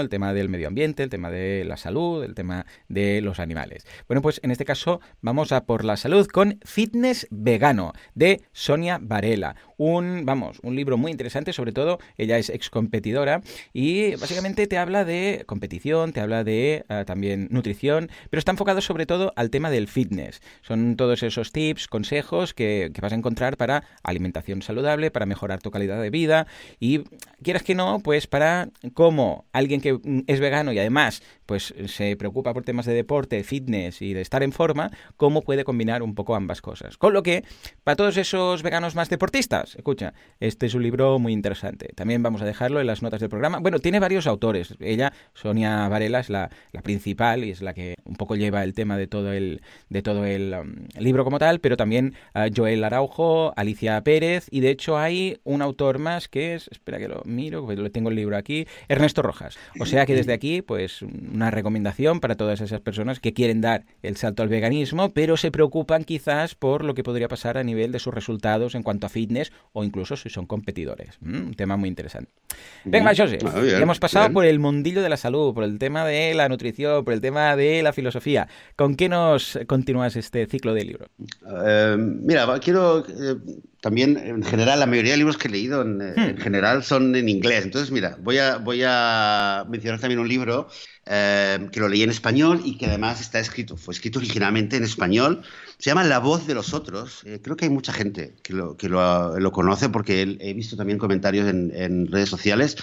el tema del medio ambiente, el tema de la salud, el tema de los animales. Bueno, pues en este caso vamos a por la salud con Fitness Vegano de Sonia Varela. Un, vamos, un libro muy interesante, sobre todo ella es ex competidora y básicamente te habla de competición, te habla de ah, también nutrición, pero está enfocado sobre todo al tema del fitness. Son todos esos tips, consejos que, que vas a encontrar para alimentación saludable, para mejorar tu calidad de vida y quieras que no, pues para cómo alguien que es vegano y además pues se preocupa por temas de deporte, fitness y de estar en forma, cómo puede combinar un poco ambas cosas. Con lo que, para todos esos veganos más deportistas, escucha, este es un libro muy interesante. También vamos a dejarlo en las notas del programa. Bueno, tiene varios autores. Ella, Sonia Varela, es la, principal y es la que un poco lleva el tema de todo el, de todo el um, libro como tal, pero también uh, Joel Araujo, Alicia Pérez y de hecho hay un autor más que es, espera que lo miro, porque tengo el libro aquí, Ernesto Rojas. O sea que desde aquí, pues una recomendación para todas esas personas que quieren dar el salto al veganismo, pero se preocupan quizás por lo que podría pasar a nivel de sus resultados en cuanto a fitness o incluso si son competidores. Mm, un tema muy interesante. Venga, José, hemos pasado por el mundillo de la salud, por el tema de la nutrición, por el tema de la filosofía. ¿Con qué nos continúas este ciclo de libro? Eh, mira, quiero eh, también, en general, la mayoría de libros que he leído en, hmm. general son en inglés. Entonces, mira, voy a, voy a mencionar también un libro eh, que lo leí en español y que además está escrito, fue escrito originalmente en español. Se llama La voz de los otros. Eh, creo que hay mucha gente que lo, que lo, lo conoce porque he visto también comentarios en, en redes sociales.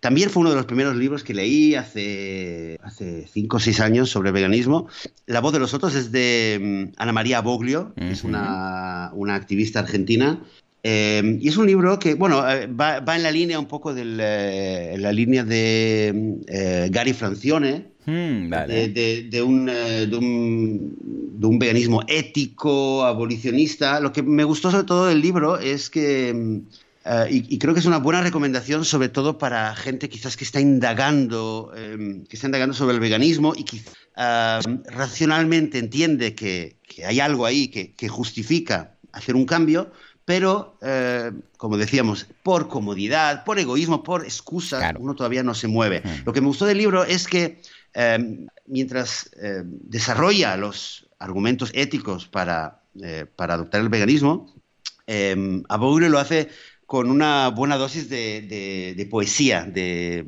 También fue uno de los primeros libros que leí hace, hace cinco o seis años sobre veganismo. La voz de los otros es de mm, Ana María Boglio, que es una, una, activista argentina. Eh, y es un libro que, bueno, eh, va, va, en la línea un poco de eh, la línea de Gary Francione, hmm, de, de, un, de, un, de, un, veganismo ético, abolicionista. Lo que me gustó sobre todo del libro es que eh, y, creo que es una buena recomendación, sobre todo para gente quizás que está indagando, em, que está indagando sobre el veganismo y que em, racionalmente entiende que, hay algo ahí que, justifica hacer un cambio, pero, eh, como decíamos, por comodidad, por egoísmo, por excusa, uno todavía no se mueve. Mm. Lo que me gustó del libro es que em, mientras desarrolla los argumentos éticos para, eh, para adoptar el veganismo, eh, lo hace con una buena dosis de, poesía, de,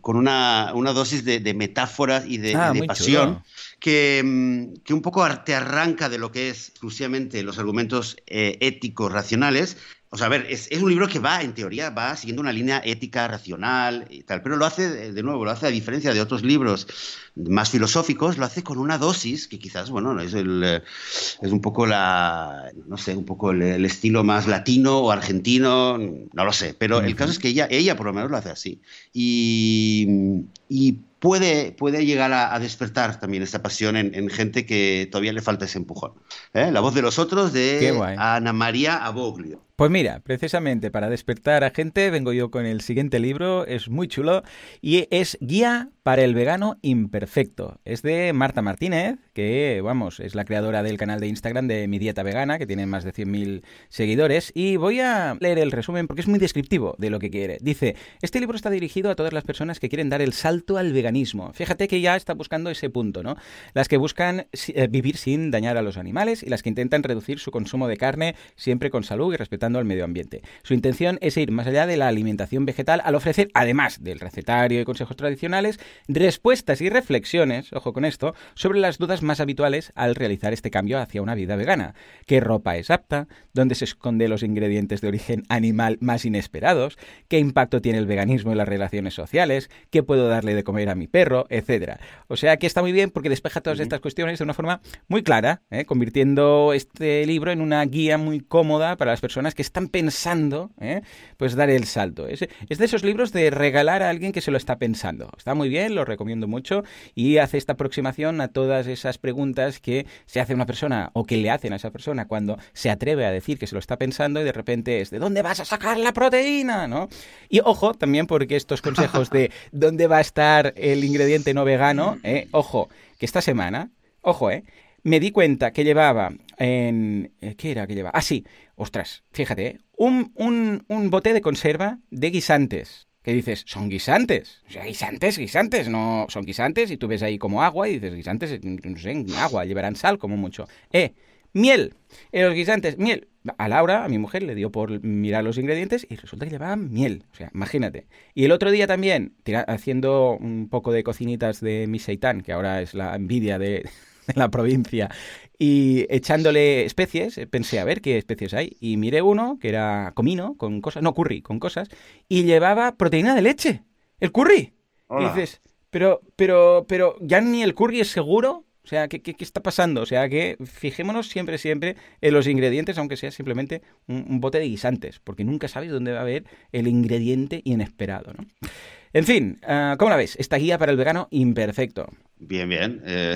con una, dosis de, metáforas y de, ah, pasión, que, que, un poco te arranca de lo que es exclusivamente los argumentos eh, éticos, racionales, o sea, a ver, es, un libro que va, en teoría, va siguiendo una línea ética, racional y tal, pero lo hace, de nuevo, lo hace a diferencia de otros libros más filosóficos, lo hace con una dosis que quizás, bueno, es, el, es un poco la, no sé, un poco el, estilo más latino o argentino, no lo sé, pero el caso es que ella, ella por lo menos lo hace así. Y, y puede, puede llegar a, despertar también esta pasión en, gente que todavía le falta ese empujón. ¿eh? La voz de los otros de Ana María Aboglio. Pues mira, precisamente para despertar a gente vengo yo con el siguiente libro, es muy chulo y es Guía para el vegano imperfecto. Es de Marta Martínez, que vamos, es la creadora del canal de Instagram de Mi Dieta Vegana, que tiene más de 100.000 seguidores y voy a leer el resumen porque es muy descriptivo de lo que quiere. Dice, este libro está dirigido a todas las personas que quieren dar el salto al veganismo. Fíjate que ya está buscando ese punto, ¿no? Las que buscan eh, vivir sin dañar a los animales y las que intentan reducir su consumo de carne siempre con salud y respetando al medio ambiente. Su intención es ir más allá de la alimentación vegetal al ofrecer, además del recetario y consejos tradicionales, respuestas y reflexiones, ojo con esto, sobre las dudas más habituales al realizar este cambio hacia una vida vegana. ¿Qué ropa es apta? ¿Dónde se esconden los ingredientes de origen animal más inesperados? ¿Qué impacto tiene el veganismo en las relaciones sociales? ¿Qué puedo darle de comer a mi perro? Etcétera. O sea que está muy bien porque despeja todas estas cuestiones de una forma muy clara, ¿eh? convirtiendo este libro en una guía muy cómoda para las personas que están pensando, ¿eh? pues dar el salto. Es, es, de esos libros de regalar a alguien que se lo está pensando. Está muy bien, lo recomiendo mucho y hace esta aproximación a todas esas preguntas que se hace una persona o que le hacen a esa persona cuando se atreve a decir que se lo está pensando y de repente es ¿de dónde vas a sacar la proteína? ¿no? Y ojo también porque estos consejos de dónde va a estar el ingrediente no vegano, ¿eh? ojo, que esta semana, ojo, ¿eh? me di cuenta que llevaba en... Eh, ¿Qué era que llevaba? Ah, sí. Ostras, fíjate, ¿eh? un, un, un bote de conserva de guisantes. Que dices, son guisantes. O sea, guisantes, guisantes, no son guisantes. Y tú ves ahí como agua y dices, guisantes, no sé, agua, llevarán sal como mucho. Eh, miel. En los guisantes, miel. A Laura, a mi mujer, le dio por mirar los ingredientes y resulta que llevaban miel. O sea, imagínate. Y el otro día también, haciendo un poco de cocinitas de mi seitán, que ahora es la envidia de, en la provincia y echándole especies, eh, pensé a ver qué especies hay y miré uno que era comino con cosas, no curry, con cosas y llevaba proteína de leche, el curry. Y dices, Pero, pero, pero, ¿ya ni el curry es seguro? O sea, ¿qué, qué, está pasando? O sea, que fijémonos siempre, siempre en los ingredientes, aunque sea simplemente un, bote de guisantes, porque nunca sabes dónde va a haber el ingrediente inesperado, ¿no? En fin, uh, ¿cómo la ves? Esta guía para el vegano imperfecto. Bien, bien. Eh,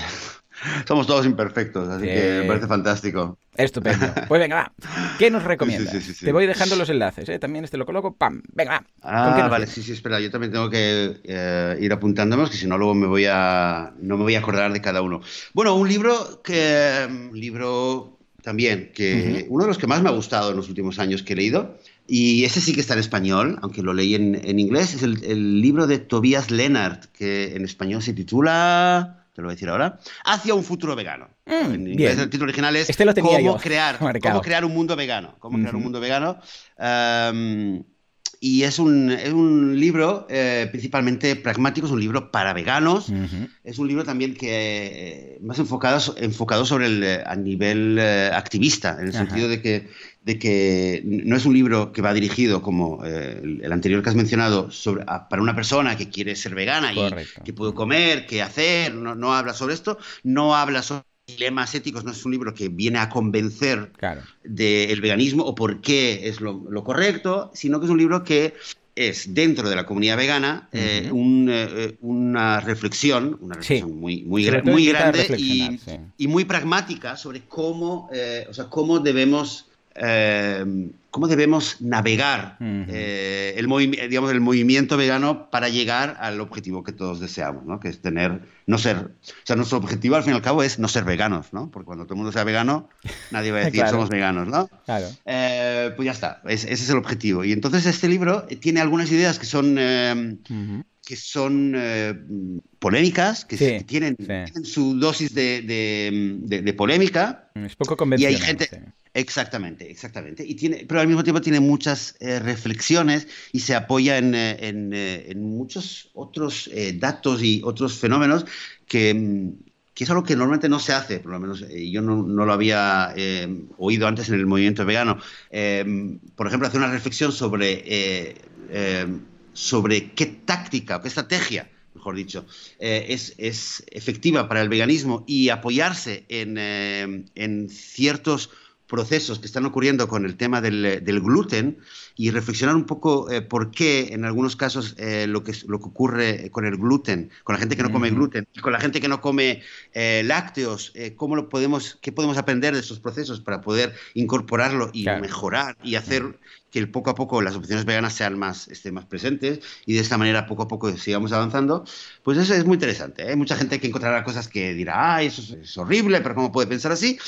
somos todos imperfectos, así que me parece fantástico. Estupendo. Pues venga, va. ¿Qué nos recomiendas? Te voy dejando los enlaces, ¿eh? También este lo coloco. ¡Pam! Venga, va. Ah, vale, sí, sí, espera. Yo también tengo que eh, ir apuntándonos, que si no luego me voy a... no me voy a acordar de cada uno. Bueno, un libro que... Un libro también, que uno de los que más me ha gustado en los últimos años que he leído, y ese sí que está en español, aunque lo leí en, en inglés, es el, el libro de Tobias Lennart, que en español se titula te lo voy a decir ahora, hacia un futuro vegano. Mm, en inglés el título original es este cómo, crear, cómo crear un mundo vegano. Cómo crear un mundo vegano. Y es un, es un libro eh, principalmente pragmático, es un libro para veganos. Es un libro también que eh, más enfocado, enfocado sobre el, eh, a nivel activista, en el sentido de que de que no es un libro que va dirigido como eh, el anterior que has mencionado sobre, para una persona que quiere ser vegana y que puede comer, qué hacer, no, habla sobre esto, no habla sobre dilemas éticos, no es un libro que viene a convencer del veganismo o por qué es lo, correcto, sino que es un libro que es dentro de la comunidad vegana eh, eh, una reflexión, una reflexión muy, muy, muy grande y, muy pragmática sobre cómo, o sea, cómo debemos eh, cómo debemos navegar eh, el, digamos, el movimiento vegano para llegar al objetivo que todos deseamos, ¿no? que es tener, no ser, o sea, nuestro objetivo al fin y al cabo es no ser veganos, ¿no? porque cuando todo el mundo sea vegano, nadie va a decir somos veganos, ¿no? Claro. Eh, pues ya está, ese es el objetivo. Y entonces este libro tiene algunas ideas que son... que son polémicas, que, tienen, su dosis de, de, polémica. Es poco convencional. Y hay gente, Exactamente, exactamente. Y tiene, pero al mismo tiempo tiene muchas eh, reflexiones y se apoya en, eh, eh, muchos otros datos y otros fenómenos que, mm, que, es algo que normalmente no se hace, por lo menos yo no, no, lo había oído antes en el movimiento vegano. por ejemplo, hacer una reflexión sobre, sobre qué táctica o qué estrategia mejor dicho, es, es, efectiva para el veganismo y apoyarse en, en ciertos procesos que están ocurriendo con el tema del, gluten y reflexionar un poco eh, por qué en algunos casos eh, lo, que, lo que ocurre con el gluten, con la gente que no come gluten y con la gente que no come eh, lácteos, cómo lo podemos, qué podemos aprender de esos procesos para poder incorporarlo y mejorar y hacer que poco a poco las opciones veganas sean más, estén más presentes y de esta manera poco a poco sigamos avanzando, pues eso es muy interesante. Hay mucha gente que encontrará cosas que dirá, ay, eso es horrible, pero ¿cómo puede pensar así?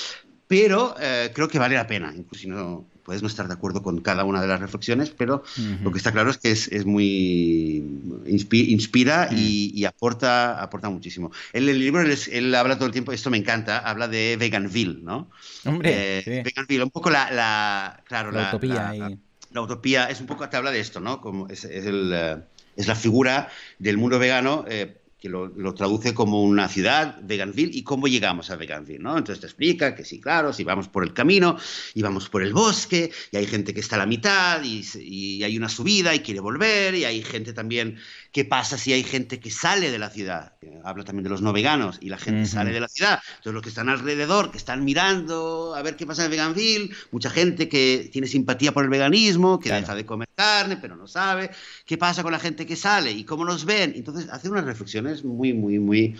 Pero eh, creo que vale la pena, incluso si no puedes no estar de acuerdo con cada una de las reflexiones, pero lo que está claro es que es, muy inspira y, aporta, aporta muchísimo. En el libro él, habla todo el tiempo, esto me encanta, habla de Veganville, ¿no? Hombre, eh, Veganville, un poco la, claro, la, utopía. La, utopía es un poco, te habla de esto, ¿no? Como es, el, eh, es la figura del mundo vegano que lo, traduce como una ciudad, Veganville, y cómo llegamos a Veganville, ¿no? Entonces te explica que sí, claro, si vamos por el camino y vamos por el bosque, y hay gente que está a la mitad, y, y hay una subida y quiere volver, y hay gente también ¿Qué pasa si hay gente que sale de la ciudad? Habla también de los no veganos y la gente sale de la ciudad. Entonces los que están alrededor, que están mirando a ver qué pasa en Veganville, mucha gente que tiene simpatía por el veganismo, que deja de comer carne, pero no sabe. ¿Qué pasa con la gente que sale y cómo nos ven? Entonces hace unas reflexiones muy, muy, muy,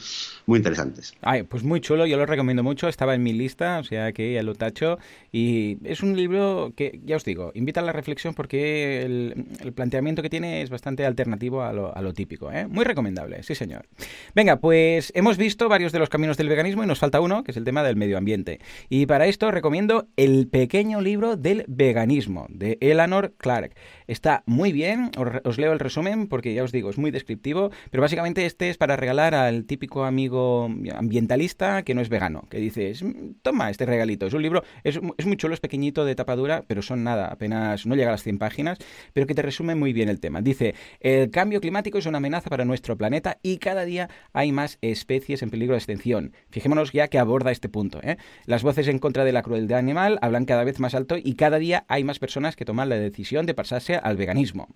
muy interesantes. Ay, pues muy chulo, yo lo recomiendo mucho. Estaba en mi lista, o sea que ya lo tacho. Y es un libro que, ya os digo, invita a la reflexión porque el, planteamiento que tiene es bastante alternativo a lo, típico, ¿eh? Muy recomendable, sí señor. Venga, pues hemos visto varios de los caminos del veganismo y nos falta uno, que es el tema del medio ambiente. Y para esto recomiendo El pequeño libro del veganismo, de Eleanor Clark. Está muy bien, os, leo el resumen porque ya os digo, es muy descriptivo, pero básicamente este es para regalar al típico amigo ambientalista que no es vegano, que dices, toma este regalito. Es un libro, es, es muy chulo, es pequeñito de tapadura, pero son nada, apenas no llega a las 100 páginas, pero que te resume muy bien el tema. Dice, el cambio climático es una amenaza para nuestro planeta y cada día hay más especies en peligro de extinción. Fijémonos ya que aborda este punto. ¿eh? Las voces en contra de la crueldad animal hablan cada vez más alto y cada día hay más personas que toman la decisión de pasarse al veganismo.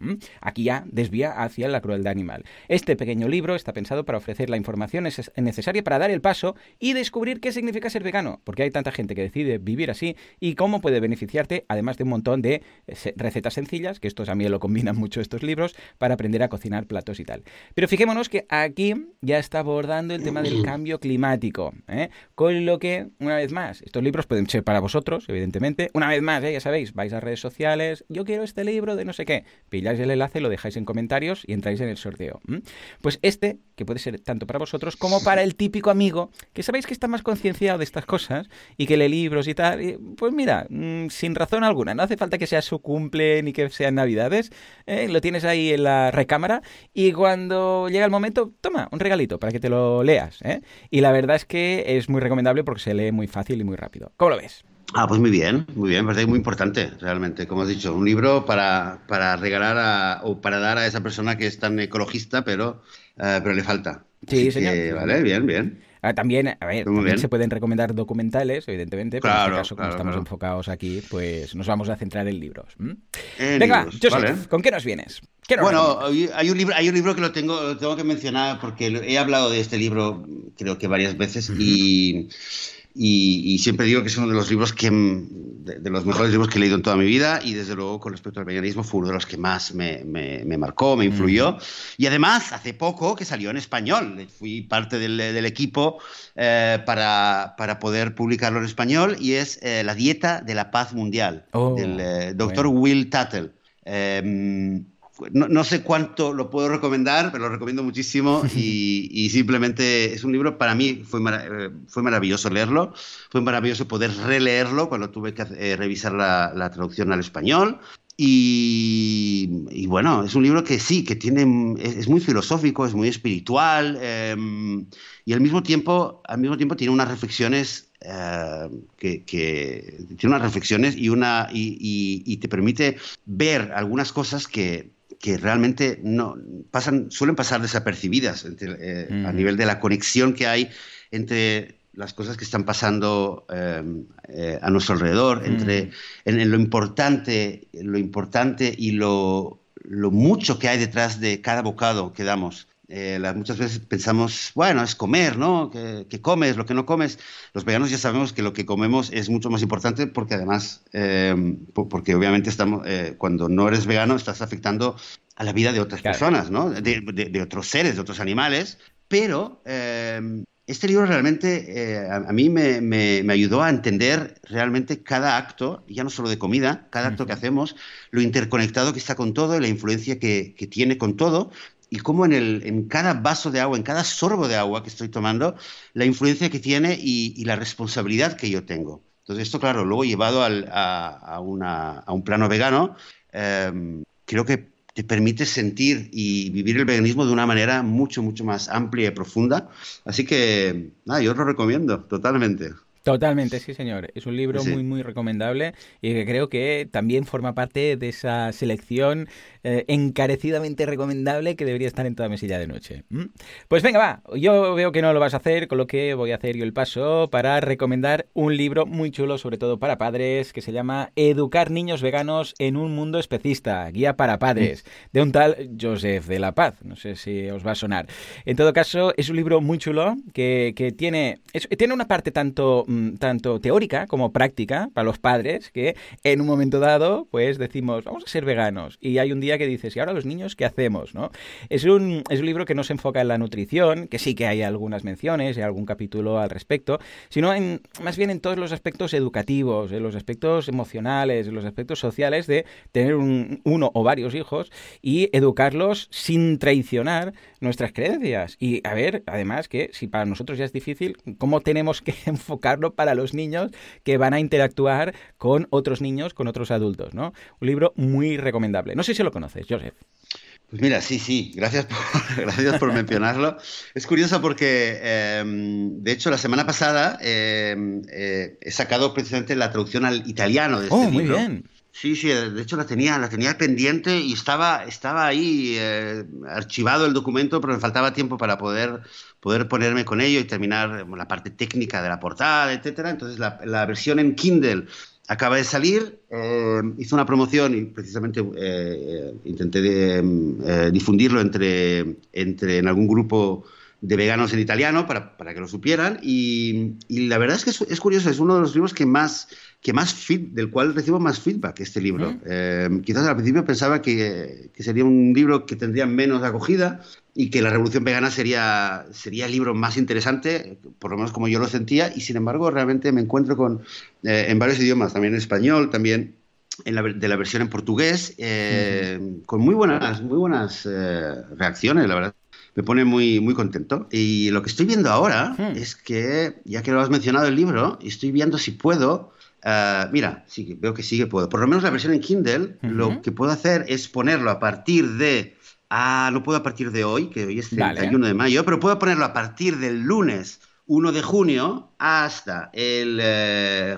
Aquí ya desvía hacia la crueldad animal. Este pequeño libro está pensado para ofrecer la información necesaria para dar el paso y descubrir qué significa ser vegano, porque hay tanta gente que decide vivir así y cómo puede beneficiarte, además de un montón de eh, recetas sencillas, que estos a mí lo combinan mucho estos libros, para aprender a cocinar platos y tal. Pero fijémonos que aquí ya está abordando el tema del cambio climático, ¿eh? con lo que, una vez más, estos libros pueden ser para vosotros, evidentemente. Una vez más, ¿eh? ya sabéis, vais a redes sociales, yo quiero este libro de no sé qué, pilláis el enlace, lo dejáis en comentarios y entráis en el sorteo. Pues este, que puede ser tanto para vosotros como para el típico amigo, que sabéis que está más concienciado de estas cosas y que lee libros y tal, pues mira, mm, sin razón alguna, no hace falta que sea su cumple ni que sean navidades, ¿eh? lo tienes ahí en la recámara y cuando llega el momento, toma, un regalito para que te lo leas. ¿eh? Y la verdad es que es muy recomendable porque se lee muy fácil y muy rápido. ¿Cómo lo ves? Ah, pues muy bien, muy bien, es muy importante, realmente. Como has dicho, un libro para, para regalar o para dar a esa persona que es tan ecologista, pero, eh, pero le falta. Sí, señor. vale, bien, bien. Ah, también, a ver, también se pueden recomendar documentales, evidentemente, pero en este caso, como estamos enfocados aquí, pues nos vamos a centrar en libros. Venga, Joseph, ¿con qué nos vienes? bueno, hay un, libro, hay un libro que lo tengo, tengo que mencionar porque he hablado de este libro creo que varias veces y y, siempre digo que es uno de los libros que de, los mejores libros que he leído en toda mi vida y desde luego con respecto al veganismo fue uno de los que más me, me, marcó, me influyó. Y además, hace poco que salió en español, fui parte del, del equipo eh, para, para, poder publicarlo en español y es eh, La Dieta de la Paz Mundial, oh, del eh, doctor Will Tuttle. Em, no, sé cuánto lo puedo recomendar, pero lo recomiendo muchísimo y, simplemente es un libro, para mí fue, eh, fue maravilloso leerlo, fue maravilloso poder releerlo cuando tuve que eh, revisar la, traducción al español. Y, bueno, es un libro que sí, que tiene, es, muy filosófico, es muy espiritual em, y al mismo tiempo, al mismo tiempo tiene unas reflexiones eh, que, tiene unas reflexiones y una y, te permite ver algunas cosas que, que realmente no pasan, suelen pasar desapercibidas eh, a nivel de la conexión que hay entre las cosas que están pasando em, eh, a nuestro alrededor, entre en, lo importante, lo importante y lo, lo, mucho que hay detrás de cada bocado que damos. Eh, muchas veces pensamos, bueno, es comer, ¿no? ¿Qué, comes, lo que no comes? Los veganos ya sabemos que lo que comemos es mucho más importante porque además, eh, porque obviamente estamos, eh, cuando no eres vegano estás afectando a la vida de otras personas, ¿no? De, otros seres, de otros animales, pero este libro realmente a, mí me, me, ayudó a entender realmente cada acto, ya no solo de comida, cada acto que hacemos, lo interconectado que está con todo y la influencia que, que tiene con todo y cómo en, el, en cada vaso de agua, en cada sorbo de agua que estoy tomando, la influencia que tiene y, la responsabilidad que yo tengo. Entonces, esto, claro, luego llevado al, a, una, a, un plano vegano, em, creo que te permite sentir y vivir el veganismo de una manera mucho, mucho más amplia y profunda. Así que, nada, yo os lo recomiendo totalmente. Totalmente, sí, señor. Es un libro muy, muy recomendable y que creo que también forma parte de esa selección eh, encarecidamente recomendable que debería estar en toda mesilla de noche. Pues venga, va. Yo veo que no lo vas a hacer, con lo que voy a hacer yo el paso para recomendar un libro muy chulo, sobre todo para padres, que se llama Educar niños veganos en un mundo especista, guía para padres, de un tal Joseph de la Paz. No sé si os va a sonar. En todo caso, es un libro muy chulo que, que tiene, tiene una parte tanto Mm, tanto teórica como práctica para los padres que en un momento dado pues decimos vamos a ser veganos y hay un día que dices y ahora los niños qué hacemos no es un es un libro que no se enfoca en la nutrición que sí que hay algunas menciones y algún capítulo al respecto sino en más bien en todos los aspectos educativos en los aspectos emocionales en los aspectos sociales de tener uno o varios hijos y educarlos sin traicionar nuestras creencias y a ver además que si para nosotros ya es difícil cómo tenemos que enfocarlo para los niños que van a interactuar con otros niños, con otros adultos, ¿no? Un libro muy recomendable. No sé si lo conoces, Joseph. Pues mira, sí, sí, gracias por, gracias por mencionarlo. Es curioso porque, em, de hecho, la semana pasada em, eh, he sacado precisamente la traducción al italiano de este oh, muy bien. Sí, sí, de hecho la tenía, la tenía pendiente y estaba, estaba ahí eh, archivado el documento, pero me faltaba tiempo para poder, poder ponerme con ello y terminar la parte técnica de la portada, etcétera. Entonces la, la versión en Kindle acaba de salir, eh, una promoción y precisamente eh, intenté difundirlo entre, entre en algún grupo de veganos en italiano para, para que lo supieran. Y, y, la verdad es que es, es, curioso, es uno de los libros que más, que más fit, del cual recibo más feedback este libro. Mm. Eh, quizás al principio pensaba que, que, sería un libro que tendría menos acogida y que la revolución vegana sería, sería el libro más interesante, por lo menos como yo lo sentía, y sin embargo realmente me encuentro con, eh, en varios idiomas, también en español, también en la, de la versión en portugués, eh, uh -huh. con muy buenas, muy buenas eh, reacciones, la verdad. Me pone muy, muy contento. Y lo que estoy viendo ahora -huh. es que, ya que lo has mencionado el libro, estoy viendo si puedo. Uh, mira, sí, veo que sí que puedo. Por lo menos la versión en Kindle, uh -huh. lo que puedo hacer es ponerlo a partir de. Ah, no puedo a partir de hoy, que hoy es 31 vale. de mayo, pero puedo ponerlo a partir del lunes 1 de junio hasta el, eh,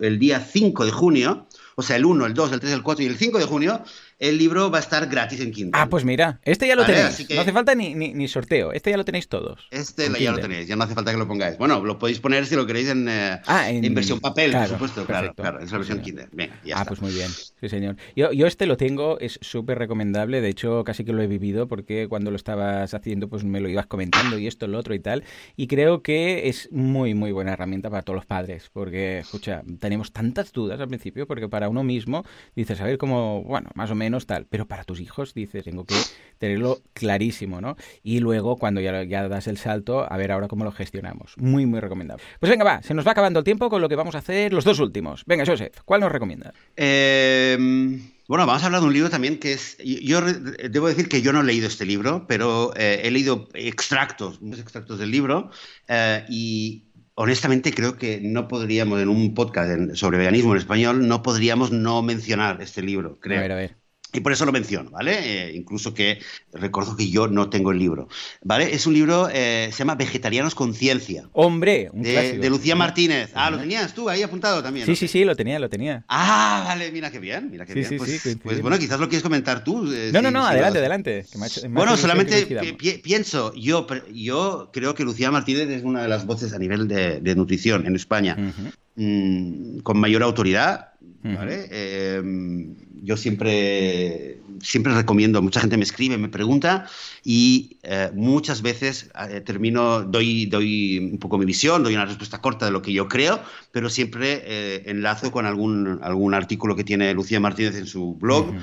el día 5 de junio o sea, el 1, el 2, el 3, el 4 y el 5 de junio, el libro va a estar gratis en Kindle. Ah, pues mira, este ya lo vale, tenéis. Que... No hace falta ni, ni, ni, sorteo, este ya lo tenéis todos. Este ya lo tenéis, ya no hace falta que lo pongáis. Bueno, lo podéis poner si lo queréis en, eh, ah, en... en versión papel, claro, por supuesto. Claro, claro, es la versión Kindle. Venga, ya ah, está. pues muy bien, sí señor. Yo, yo este lo tengo, es súper recomendable, de hecho casi que lo he vivido porque cuando lo estabas haciendo pues me lo ibas comentando y esto, lo otro y tal. Y creo que es muy, muy buena herramienta para todos los padres, porque, escucha, tenemos tantas dudas al principio, porque para uno mismo dices, a ver cómo, bueno, más o menos tal, pero para tus hijos dices, tengo que tenerlo clarísimo, ¿no? Y luego cuando ya, ya das el salto, a ver ahora cómo lo gestionamos. Muy, muy recomendable. Pues venga, va, se nos va acabando el tiempo con lo que vamos a hacer los dos últimos. Venga, Joseph, ¿cuál nos recomiendas? Eh... Bueno, vamos a hablar de un libro también que es. Yo debo decir que yo no he leído este libro, pero eh, he leído extractos, muchos extractos del libro, eh, y, honestamente creo que no podríamos, en un podcast sobre veganismo en español, no podríamos no mencionar este libro, creo. A ver, a ver. Y por eso lo menciono, ¿vale? Eh, incluso que recuerdo que yo no tengo el libro, ¿vale? Es un libro, eh, se llama Vegetarianos con Ciencia. Hombre, un de, clásico. de Lucía Martínez. Ah, ¿lo tenías tú ahí apuntado también? Sí, ¿no? sí, sí, lo tenía, lo tenía. Ah, vale, mira qué bien, mira qué sí, bien. Sí, pues, sí, pues, bueno, quizás lo quieres comentar tú. Eh, no, no, no, adelante, adelante. Que me ha hecho, me bueno, solamente pi pienso, yo, yo creo que Lucía Martínez es una de las voces a nivel de, de nutrición en España. Uh -huh. mmm, con mayor autoridad, ¿vale? Uh -huh. Yo siempre, siempre recomiendo, mucha gente me escribe, me pregunta y eh, muchas veces eh, termino, doy, doy un poco mi visión, doy una respuesta corta de lo que yo creo, pero siempre eh, enlazo con algún, algún artículo que tiene Lucía Martínez en su blog.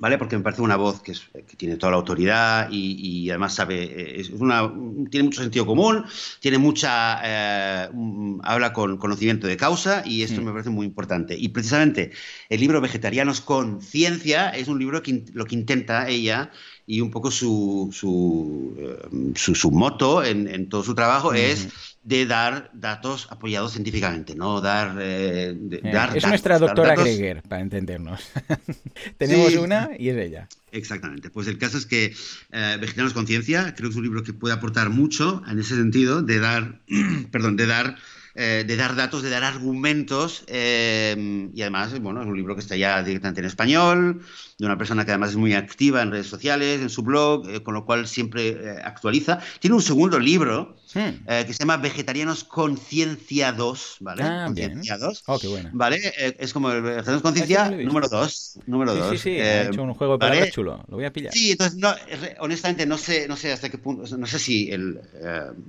¿Vale? Porque me parece una voz que, es, que tiene toda la autoridad y, y, además sabe, es una, tiene mucho sentido común, tiene mucha, eh, habla con conocimiento de causa y esto mm. me parece muy importante. Y precisamente el libro Vegetarianos con Ciencia es un libro que lo que intenta ella y un poco su, su, uh, su, su moto en, en, todo su trabajo mm es de dar datos apoyados científicamente, no dar, eh, de, eh, dar Es datos, nuestra doctora datos... Greger, para entendernos. Tenemos sí. una y es ella. Exactamente. Pues el caso es que eh, Vegetarianos Conciencia creo que es un libro que puede aportar mucho en ese sentido de dar, perdón, de dar eh, de dar datos, de dar argumentos eh, y además, bueno, es un libro que está ya directamente en español, de una persona que además es muy activa en redes sociales, en su blog, eh, con lo cual siempre actualiza. Tiene un segundo libro hmm. que se llama Vegetarianos Conciencia 2, ¿vale? Ah, Conciencia 2. Oh, qué bueno. ¿Vale? Es como el Vegetarianos Conciencia número 2. Número 2. Sí, sí, sí. ha hecho un juego de palabras ¿vale? chulo. Lo voy a pillar. Sí, entonces, no, honestamente, no sé, no sé hasta qué punto, no sé si, el,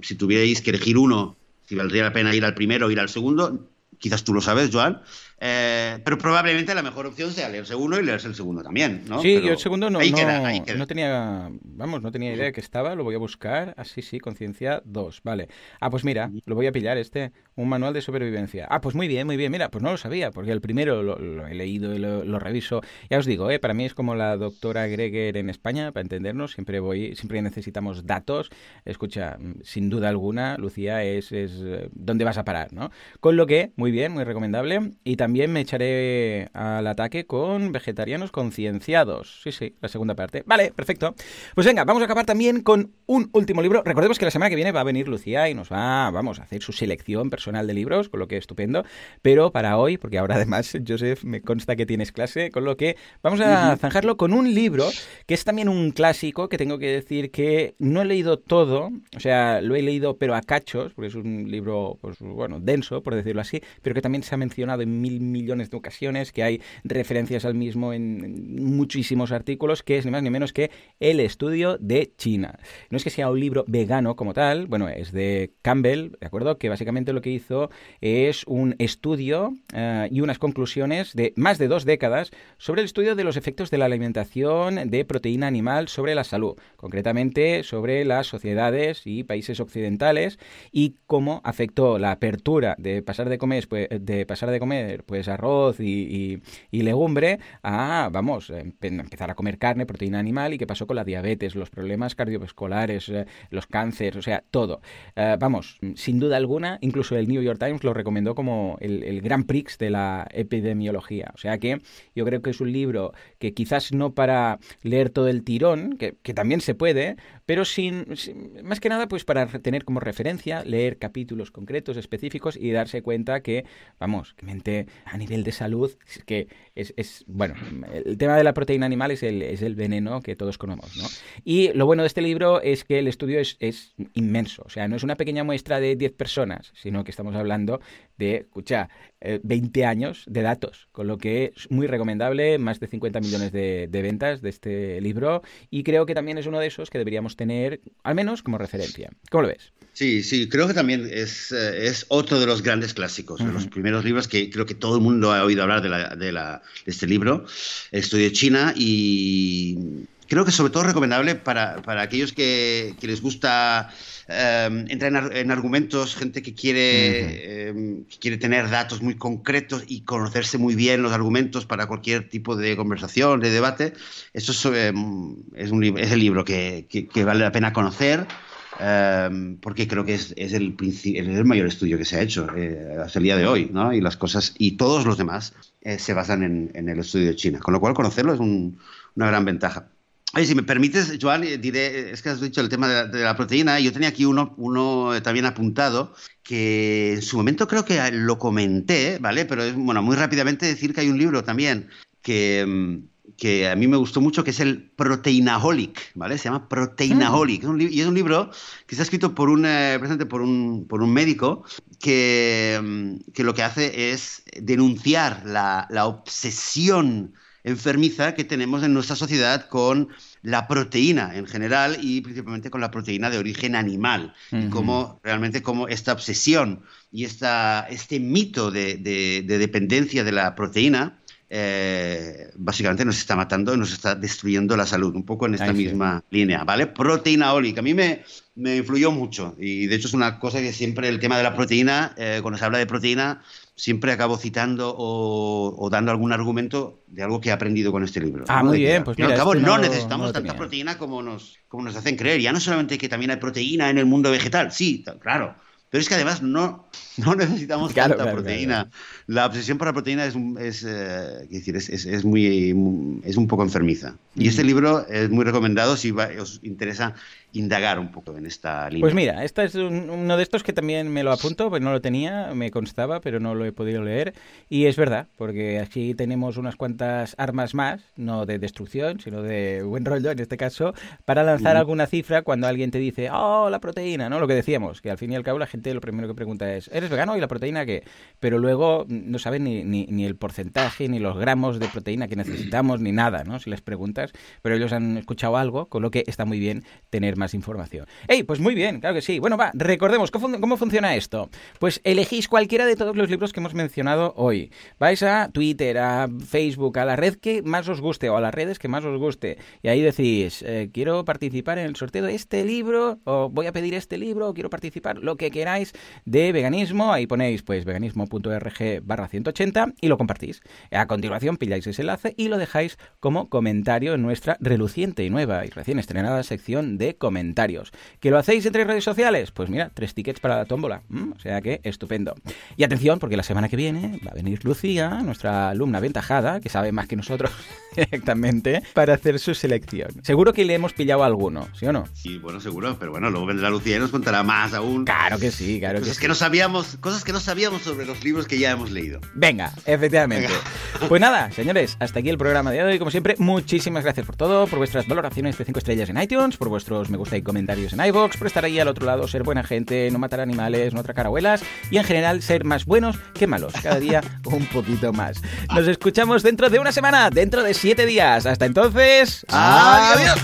si tuvierais que elegir uno si valdría la pena ir al primero o ir al segundo. Quizás tú lo sabes, Joan. Eh, pero probablemente la mejor opción sea leerse uno y leerse el segundo también, ¿no? Sí, pero yo el segundo no, no, queda, no tenía, vamos, no tenía idea de que estaba, lo voy a buscar. Ah, sí, sí, Conciencia 2, vale. Ah, pues mira, lo voy a pillar este, un manual de supervivencia. Ah, pues muy bien, muy bien, mira, pues no lo sabía, porque el primero lo, lo he leído y lo, lo, reviso. Ya os digo, eh, para mí es como la doctora Greger en España, para entendernos, siempre voy, siempre necesitamos datos. Escucha, sin duda alguna, Lucía, es, es eh, dónde vas a parar, ¿no? Con lo que, muy bien, muy recomendable, y también me echaré al ataque con vegetarianos concienciados. Sí, sí, la segunda parte. Vale, perfecto. Pues venga, vamos a acabar también con un último libro. Recordemos que la semana que viene va a venir Lucía y nos va, vamos, a hacer su selección personal de libros, con lo que es estupendo. Pero para hoy, porque ahora además, Joseph, me consta que tienes clase, con lo que vamos a zanjarlo con un libro que es también un clásico, que tengo que decir que no he leído todo, o sea, lo he leído pero a cachos, porque es un libro, pues bueno, denso, por decirlo así, pero que también se ha mencionado en mil mil millones de ocasiones, que hay referencias al mismo en muchísimos artículos, que es ni más ni menos que El estudio de China. No es que sea un libro vegano como tal, bueno, es de Campbell, ¿de acuerdo? Que básicamente lo que hizo es un estudio eh, y unas conclusiones de más de dos décadas sobre el estudio de los efectos de la alimentación de proteína animal sobre la salud, concretamente sobre las sociedades y países occidentales y cómo afectó la apertura de pasar de comer, pues, de pasar de comer pues arroz y, legumbre a, vamos, empezar a comer carne, proteína animal y qué pasó con la diabetes, los problemas cardiovasculares, eh, los cánceres, o sea, todo. Eh, vamos, sin duda alguna, incluso el New York Times lo recomendó como el, el Prix de la epidemiología. O sea que yo creo que es un libro que quizás no para leer todo el tirón, que, también se puede, pero sin, más que nada pues para tener como referencia, leer capítulos concretos, específicos y darse cuenta que, vamos, que mente a nivel de salud, que es, es, bueno, el tema de la proteína animal es el, es el veneno que todos conocemos, ¿no? Y lo bueno de este libro es que el estudio es, es inmenso, o sea, no es una pequeña muestra de 10 personas, sino que estamos hablando de, escucha, 20 eh, años de datos, con lo que es muy recomendable, más de 50 millones de, ventas de este libro y creo que también es uno de esos que deberíamos tener al menos como referencia. ¿Cómo lo ves? Sí, sí, creo que también es, eh, es otro de los grandes clásicos, de los primeros libros que creo que todo el mundo ha oído hablar de, la, de, la, de este libro, el estudio de China y creo que sobre todo recomendable para, para aquellos que, que les gusta Em, entra en, argumentos gente que quiere, em, quiere tener datos muy concretos y conocerse muy bien los argumentos para cualquier tipo de conversación, de debate. Eso es, em, es, un, es el libro que, que, vale la pena conocer. porque creo que es, es el, el, mayor estudio que se ha hecho eh, hasta el día de hoy, ¿no? Y las cosas, y todos los demás eh, se basan en, en, el estudio de China, con lo cual conocerlo es un, una gran ventaja. Oye, si me permites, Joan, eh, diré, es que has dicho el tema de la, proteína. Yo tenía aquí uno, uno también apuntado que en su momento creo que lo comenté, ¿vale? Pero es, bueno, muy rápidamente decir que hay un libro también que, mm, que a mí me gustó mucho, que es el Proteinaholic, ¿vale? Se llama Proteinaholic. y es un libro que está escrito por un, eh, por un, por un médico que, mm, que, lo que hace es denunciar la, la obsesión enfermiza que tenemos en nuestra sociedad con la proteína en general y principalmente con la proteína de origen animal. Y cómo realmente como esta obsesión y esta, este mito de, dependencia de la proteína eh, básicamente nos está matando y nos está destruyendo la salud, un poco en esta misma línea, ¿vale? Proteína ólica. A mí me, me influyó mucho y de hecho es una cosa que siempre el tema de la proteína, eh, cuando se habla de proteína, siempre acabo citando o, dando algún argumento de algo que he aprendido con este libro. Ah, muy bien, pues mira, al cabo no, necesitamos tanta proteína como nos, como nos hacen creer. Ya no solamente que también hay proteína en el mundo vegetal, sí, claro, pero es que además no, no necesitamos tanta proteína. La obsesión por la proteína es, es, eh, decir, es, es, muy, es un poco enfermiza. Y este libro es muy recomendado si os interesa indagar un poco en esta línea. Pues mira, este es uno de estos que también me lo apunto, pues no lo tenía, me constaba, pero no lo he podido leer. Y es verdad, porque aquí tenemos unas cuantas armas más, no de destrucción, sino de buen rollo en este caso, para lanzar alguna cifra cuando alguien te dice, oh, la proteína, ¿no? Lo que decíamos, que al fin y al cabo la gente lo primero que pregunta es, ¿eres vegano y la proteína qué? Pero luego no saben ni, ni, el porcentaje, ni los gramos de proteína que necesitamos, ni nada, ¿no? Si les preguntas, pero ellos han escuchado algo, con lo que está muy bien tener más información. ¡Ey! Pues muy bien, claro que sí. Bueno, va, recordemos, ¿cómo, funciona esto? Pues elegís cualquiera de todos los libros que hemos mencionado hoy. Vais a Twitter, a Facebook, a la red que más os guste o a las redes que más os guste. Y ahí decís, eh, quiero participar en el sorteo de este libro, o voy a pedir este libro, o quiero participar, lo que queráis de veganismo. Ahí ponéis, pues, veganismo.org barra 180 y lo compartís. A continuación pilláis ese enlace y lo dejáis como comentario en nuestra reluciente y nueva y recién estrenada sección de comentarios. ¿Que lo hacéis entre redes sociales? Pues mira, tres tickets para la tómbola. Mm, o sea que estupendo. Y atención, porque la semana que viene va a venir Lucía, nuestra alumna aventajada, que sabe más que nosotros directamente, para hacer su selección. Seguro que le hemos pillado alguno, ¿sí o no? Sí, bueno, seguro, pero bueno, luego vendrá Lucía y nos contará más aún. Claro que sí, claro cosas que que, no sabíamos, cosas que no sabíamos sobre los libros que ya hemos leído. Venga, efectivamente. Pues nada, señores, hasta aquí el programa de hoy. Como siempre, muchísimas gracias por todo, por vuestras valoraciones de 5 estrellas en iTunes, por vuestros me gusta y comentarios en iVoox, por estar ahí al otro lado, ser buena gente, no matar animales, no atracar abuelas y en general ser más buenos que malos. Cada día un poquito más. Nos escuchamos dentro de una semana, dentro de 7 días. Hasta entonces, adiós.